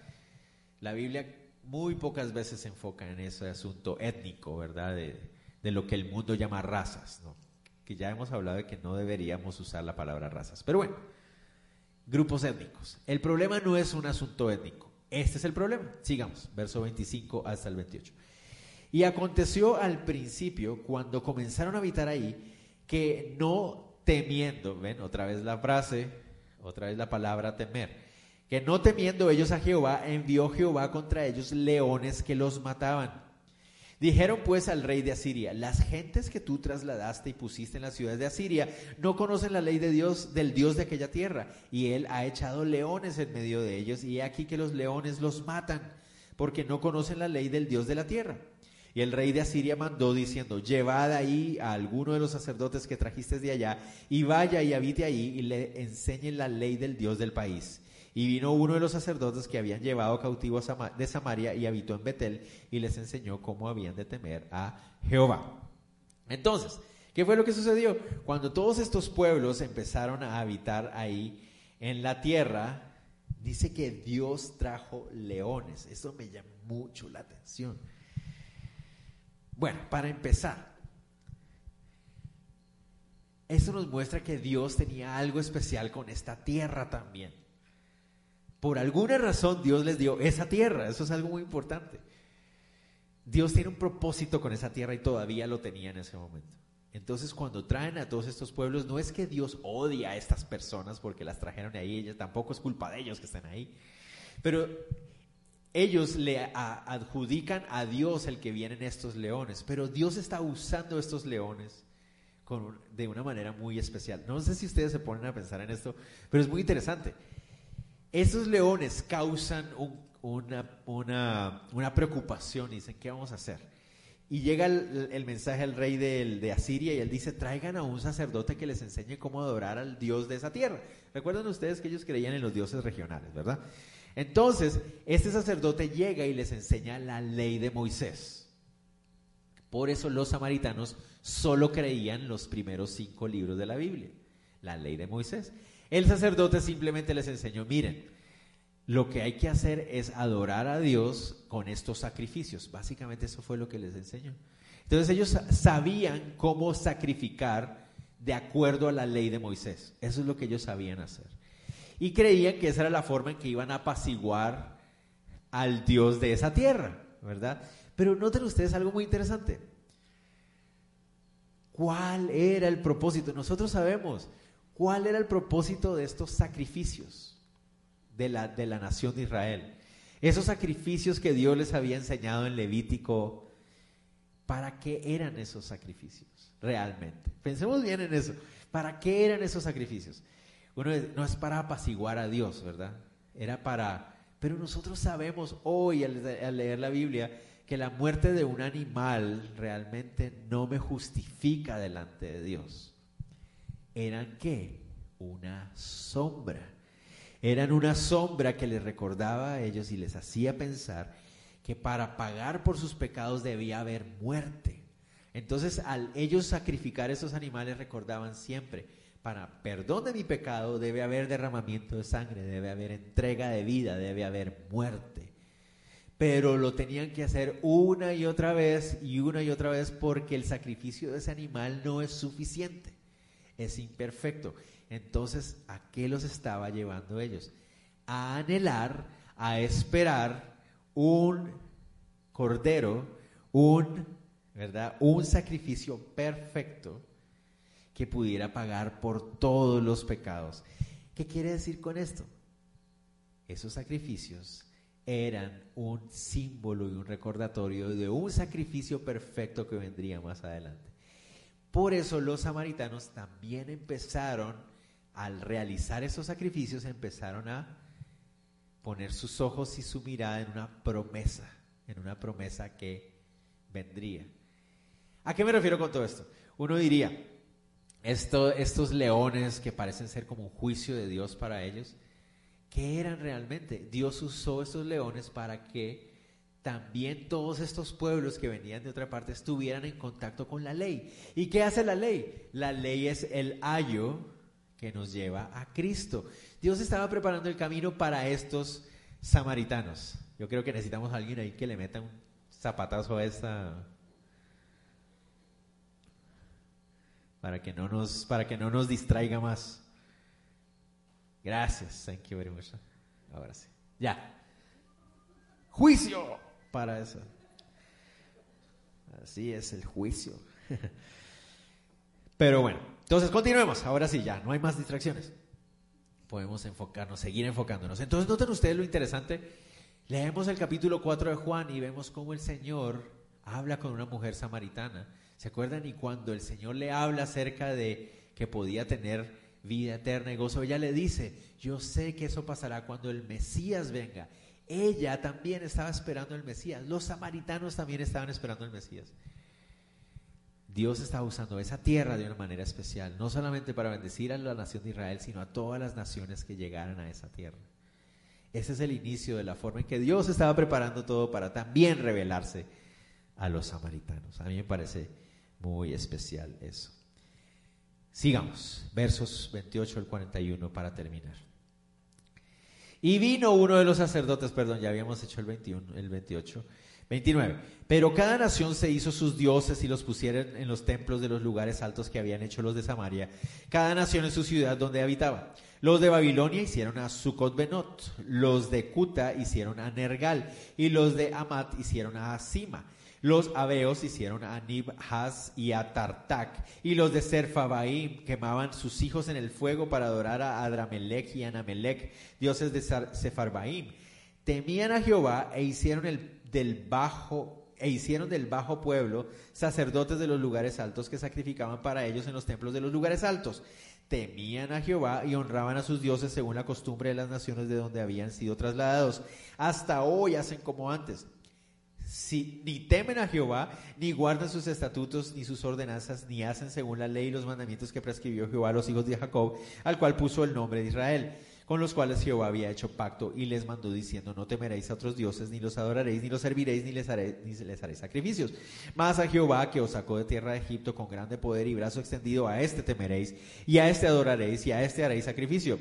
La Biblia muy pocas veces se enfoca en ese asunto étnico, ¿verdad? De, de lo que el mundo llama razas, ¿no? Que ya hemos hablado de que no deberíamos usar la palabra razas. Pero bueno, grupos étnicos. El problema no es un asunto étnico. Este es el problema. Sigamos, verso 25 hasta el 28. Y aconteció al principio, cuando comenzaron a habitar ahí, que no temiendo, ven otra vez la frase, otra vez la palabra temer, que no temiendo ellos a Jehová, envió Jehová contra ellos leones que los mataban. Dijeron pues al rey de Asiria, las gentes que tú trasladaste y pusiste en las ciudades de Asiria no conocen la ley de Dios, del Dios de aquella tierra, y él ha echado leones en medio de ellos, y he aquí que los leones los matan, porque no conocen la ley del Dios de la tierra. Y el rey de Asiria mandó diciendo, llevad ahí a alguno de los sacerdotes que trajiste de allá, y vaya y habite ahí, y le enseñen la ley del Dios del país. Y vino uno de los sacerdotes que habían llevado cautivo de Samaria y habitó en Betel y les enseñó cómo habían de temer a Jehová. Entonces, ¿qué fue lo que sucedió? Cuando todos estos pueblos empezaron a habitar ahí en la tierra, dice que Dios trajo leones. Eso me llama mucho la atención. Bueno, para empezar, eso nos muestra que Dios tenía algo especial con esta tierra también. Por alguna razón Dios les dio esa tierra, eso es algo muy importante. Dios tiene un propósito con esa tierra y todavía lo tenía en ese momento. Entonces cuando traen a todos estos pueblos, no es que Dios odia a estas personas porque las trajeron ahí, ella tampoco es culpa de ellos que estén ahí, pero ellos le adjudican a Dios el que vienen estos leones, pero Dios está usando estos leones de una manera muy especial. No sé si ustedes se ponen a pensar en esto, pero es muy interesante. Esos leones causan una, una, preocupación y dicen, ¿qué vamos a hacer? Y llega el, mensaje al rey de, Asiria y él dice, traigan a un sacerdote que les enseñe cómo adorar al Dios de esa tierra. Recuerden ustedes que ellos creían en los dioses regionales, ¿verdad? Entonces, este sacerdote llega y les enseña la ley de Moisés. Por eso los samaritanos solo creían los primeros cinco libros de la Biblia, la ley de Moisés. El sacerdote simplemente les enseñó, miren, lo que hay que hacer es adorar a Dios con estos sacrificios. Básicamente eso fue lo que les enseñó. Entonces ellos sabían cómo sacrificar de acuerdo a la ley de Moisés. Eso es lo que ellos sabían hacer. Y creían que esa era la forma en que iban a apaciguar al Dios de esa tierra, ¿verdad? Pero noten ustedes algo muy interesante. ¿Cuál era el propósito? Nosotros sabemos, ¿Cuál era el propósito de estos sacrificios de la, de la nación de Israel? Esos sacrificios que Dios les había enseñado en Levítico, ¿para qué eran esos sacrificios realmente? Pensemos bien en eso. ¿Para qué eran esos sacrificios? Bueno, no es para apaciguar a Dios, ¿verdad? Era para... Pero nosotros sabemos hoy al leer la Biblia que la muerte de un animal realmente no me justifica delante de Dios eran qué? Una sombra. Eran una sombra que les recordaba a ellos y les hacía pensar que para pagar por sus pecados debía haber muerte. Entonces, al ellos sacrificar esos animales, recordaban siempre, para perdón de mi pecado debe haber derramamiento de sangre, debe haber entrega de vida, debe haber muerte. Pero lo tenían que hacer una y otra vez y una y otra vez porque el sacrificio de ese animal no es suficiente es imperfecto. Entonces, ¿a qué los estaba llevando ellos? A anhelar, a esperar un cordero, un, ¿verdad? Un sacrificio perfecto que pudiera pagar por todos los pecados. ¿Qué quiere decir con esto? Esos sacrificios eran un símbolo y un recordatorio de un sacrificio perfecto que vendría más adelante. Por eso los samaritanos también empezaron, al realizar esos sacrificios, empezaron a poner sus ojos y su mirada en una promesa, en una promesa que vendría. ¿A qué me refiero con todo esto? Uno diría, estos leones que parecen ser como un juicio de Dios para ellos, ¿qué eran realmente? Dios usó estos leones para que también todos estos pueblos que venían de otra parte estuvieran en contacto con la ley. ¿Y qué hace la ley? La ley es el ayo que nos lleva a Cristo. Dios estaba preparando el camino para estos samaritanos. Yo creo que necesitamos a alguien ahí que le meta un zapatazo a esta para que no nos para que no nos distraiga más. Gracias. Thank you very much. Ahora sí. Ya. juicio para eso. Así es el juicio. [LAUGHS] Pero bueno, entonces continuemos. Ahora sí, ya, no hay más distracciones. Podemos enfocarnos, seguir enfocándonos. Entonces, noten ustedes lo interesante. Leemos el capítulo 4 de Juan y vemos cómo el Señor habla con una mujer samaritana. ¿Se acuerdan? Y cuando el Señor le habla acerca de que podía tener vida eterna y gozo, ella le dice, yo sé que eso pasará cuando el Mesías venga. Ella también estaba esperando el Mesías. Los samaritanos también estaban esperando el Mesías. Dios estaba usando esa tierra de una manera especial, no solamente para bendecir a la nación de Israel, sino a todas las naciones que llegaran a esa tierra. Ese es el inicio de la forma en que Dios estaba preparando todo para también revelarse a los samaritanos. A mí me parece muy especial eso. Sigamos, versos 28 al 41 para terminar. Y vino uno de los sacerdotes, perdón, ya habíamos hecho el 21, el 28, 29. Pero cada nación se hizo sus dioses y los pusieron en los templos de los lugares altos que habían hecho los de Samaria, cada nación en su ciudad donde habitaba. Los de Babilonia hicieron a Sucot Benot, los de Cuta hicieron a Nergal, y los de Amat hicieron a Asima. Los abeos hicieron a Nibhaz y a Tartak, y los de Serfabaim quemaban sus hijos en el fuego para adorar a Adramelech y Anamelech, dioses de Sefarbaim. Temían a Jehová e hicieron el, del bajo e hicieron del bajo pueblo sacerdotes de los lugares altos que sacrificaban para ellos en los templos de los lugares altos. Temían a Jehová y honraban a sus dioses según la costumbre de las naciones de donde habían sido trasladados. Hasta hoy hacen como antes si, ni temen a Jehová, ni guardan sus estatutos, ni sus ordenanzas, ni hacen según la ley y los mandamientos que prescribió Jehová a los hijos de Jacob, al cual puso el nombre de Israel, con los cuales Jehová había hecho pacto y les mandó diciendo, no temeréis a otros dioses, ni los adoraréis, ni los serviréis, ni les, ni les haréis sacrificios. Mas a Jehová, que os sacó de tierra de Egipto con grande poder y brazo extendido, a este temeréis, y a este adoraréis, y a este haréis sacrificio.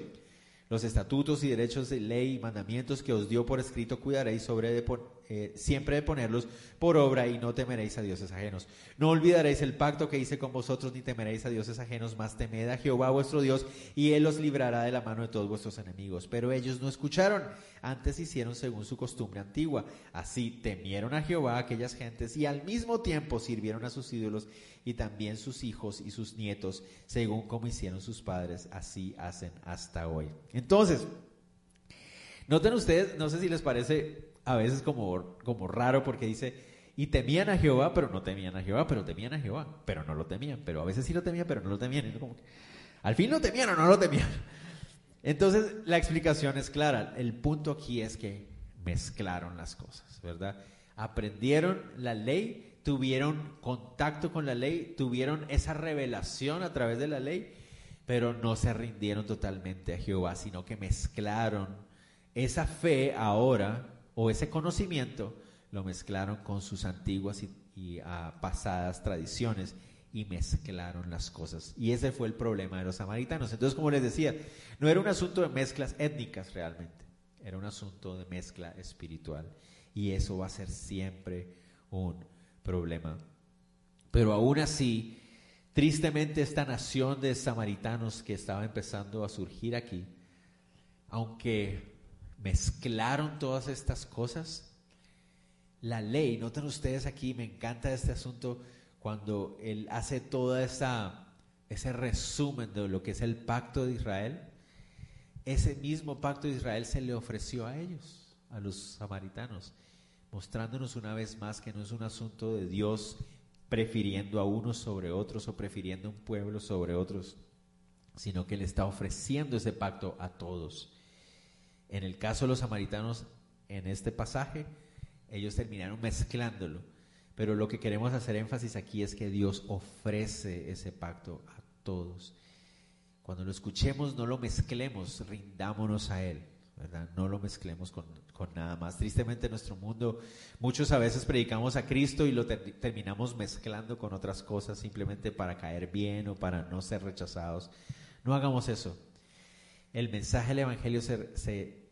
Los estatutos y derechos de ley y mandamientos que os dio por escrito cuidaréis sobre de eh, siempre de ponerlos por obra y no temeréis a dioses ajenos. No olvidaréis el pacto que hice con vosotros, ni temeréis a dioses ajenos, mas temed a Jehová vuestro Dios, y Él os librará de la mano de todos vuestros enemigos. Pero ellos no escucharon, antes hicieron según su costumbre antigua. Así temieron a Jehová aquellas gentes, y al mismo tiempo sirvieron a sus ídolos, y también sus hijos y sus nietos, según como hicieron sus padres, así hacen hasta hoy. Entonces, noten ustedes, no sé si les parece a veces como, como raro porque dice, y temían a Jehová, pero no temían a Jehová, pero temían a Jehová, pero no lo temían, pero a veces sí lo temían, pero no lo temían. al fin lo temían o no lo temían. [LAUGHS] Entonces, la explicación es clara. El punto aquí es que mezclaron las cosas, ¿verdad? Aprendieron la ley, tuvieron contacto con la ley, tuvieron esa revelación a través de la ley, pero no se rindieron totalmente a Jehová, sino que mezclaron esa fe ahora o ese conocimiento lo mezclaron con sus antiguas y, ah, pasadas tradiciones y mezclaron las cosas. Y ese fue el problema de los samaritanos. Entonces, como les decía, no era un asunto de mezclas étnicas realmente, era un asunto de mezcla espiritual. Y eso va a ser siempre un problema. Pero aún así, tristemente esta nación de samaritanos que estaba empezando a surgir aquí, aunque mezclaron todas estas cosas. La ley, noten ustedes aquí, me encanta este asunto cuando él hace toda esa ese resumen de lo que es el pacto de Israel. Ese mismo pacto de Israel se le ofreció a ellos, a los samaritanos, mostrándonos una vez más que no es un asunto de Dios prefiriendo a unos sobre otros o prefiriendo un pueblo sobre otros, sino que le está ofreciendo ese pacto a todos. En el caso de los samaritanos, en este pasaje, ellos terminaron mezclándolo. Pero lo que queremos hacer énfasis aquí es que Dios ofrece ese pacto a todos. Cuando lo escuchemos, no lo mezclemos, rindámonos a Él, ¿verdad? No lo mezclemos con, nada más. Tristemente en nuestro mundo, muchos a veces predicamos a Cristo y lo terminamos mezclando con otras cosas simplemente para caer bien o para no ser rechazados. No hagamos eso el mensaje del Evangelio se,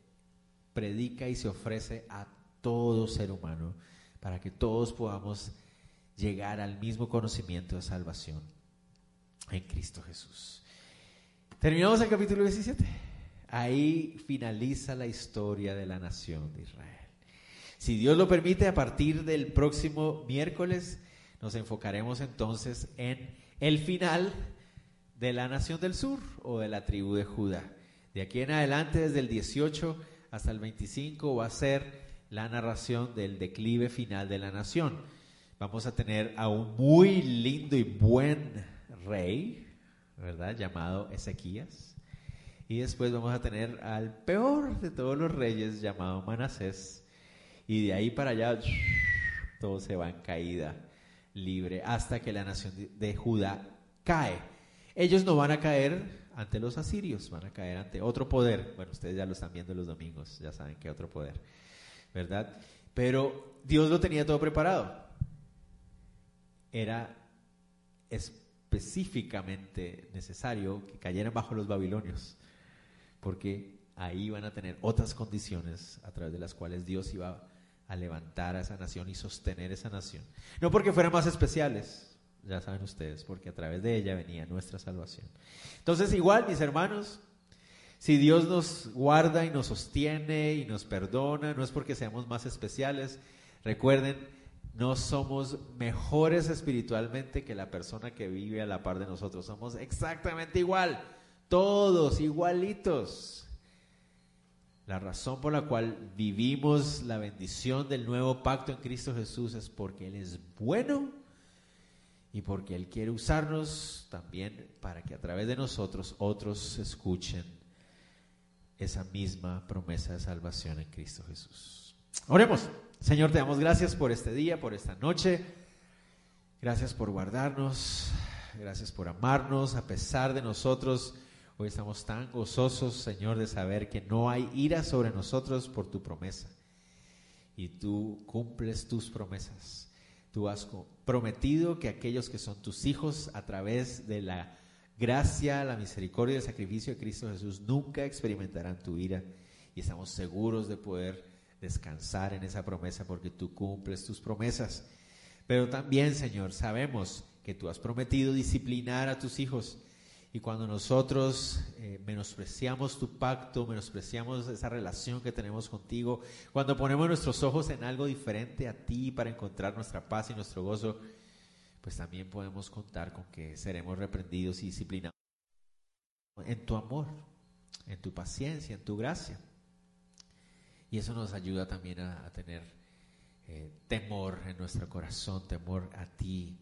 predica y se ofrece a todo ser humano para que todos podamos llegar al mismo conocimiento de salvación en Cristo Jesús. Terminamos el capítulo 17. Ahí finaliza la historia de la nación de Israel. Si Dios lo permite, a partir del próximo miércoles nos enfocaremos entonces en el final de la nación del sur o de la tribu de Judá. De aquí en adelante, desde el 18 hasta el 25, va a ser la narración del declive final de la nación. Vamos a tener a un muy lindo y buen rey, ¿verdad? Llamado Ezequías. Y después vamos a tener al peor de todos los reyes, llamado Manasés. Y de ahí para allá, [SNIFFS] todo se va en caída libre hasta que la nación de Judá cae. Ellos no van a caer ante los asirios, van a caer ante otro poder. Bueno, ustedes ya lo están viendo los domingos, ya saben que otro poder, ¿verdad? Pero Dios lo tenía todo preparado. Era específicamente necesario que cayeran bajo los babilonios, porque ahí van a tener otras condiciones a través de las cuales Dios iba a levantar a esa nación y sostener esa nación. No porque fueran más especiales, ya saben ustedes, porque a través de ella venía nuestra salvación. Entonces, igual, mis hermanos, si Dios nos guarda y nos sostiene y nos perdona, no es porque seamos más especiales. Recuerden, no somos mejores espiritualmente que la persona que vive a la par de nosotros. Somos exactamente igual, todos igualitos. La razón por la cual vivimos la bendición del nuevo pacto en Cristo Jesús es porque Él es bueno y porque Él quiere usarnos también para que a través de nosotros otros escuchen esa misma promesa de salvación en Cristo Jesús. Oremos. Señor, te damos gracias por este día, por esta noche. Gracias por guardarnos. Gracias por amarnos a pesar de nosotros. Hoy estamos tan gozosos, Señor, de saber que no hay ira sobre nosotros por tu promesa. Y tú cumples tus promesas. Tú has prometido que aquellos que son tus hijos a través de la gracia, la misericordia y el sacrificio de Cristo Jesús nunca experimentarán tu ira. Y estamos seguros de poder descansar en esa promesa porque tú cumples tus promesas. Pero también, Señor, sabemos que tú has prometido disciplinar a tus hijos y cuando nosotros eh, menospreciamos tu pacto, menospreciamos esa relación que tenemos contigo, cuando ponemos nuestros ojos en algo diferente a ti para encontrar nuestra paz y nuestro gozo, pues también podemos contar con que seremos reprendidos y disciplinados en tu amor, en tu paciencia, en tu gracia. Y eso nos ayuda también a, tener eh, temor en nuestro corazón, temor a ti,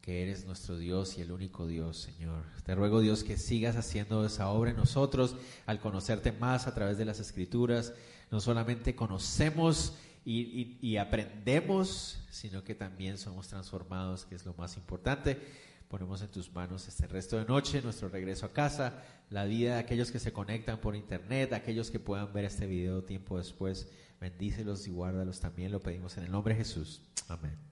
que eres nuestro Dios y el único Dios, Señor. Te ruego, Dios, que sigas haciendo esa obra en nosotros al conocerte más a través de las escrituras. No solamente conocemos y, aprendemos, sino que también somos transformados, que es lo más importante. Ponemos en tus manos este resto de noche, nuestro regreso a casa, la vida de aquellos que se conectan por internet, aquellos que puedan ver este video tiempo después. Bendícelos y guárdalos también, lo pedimos en el nombre de Jesús. Amén.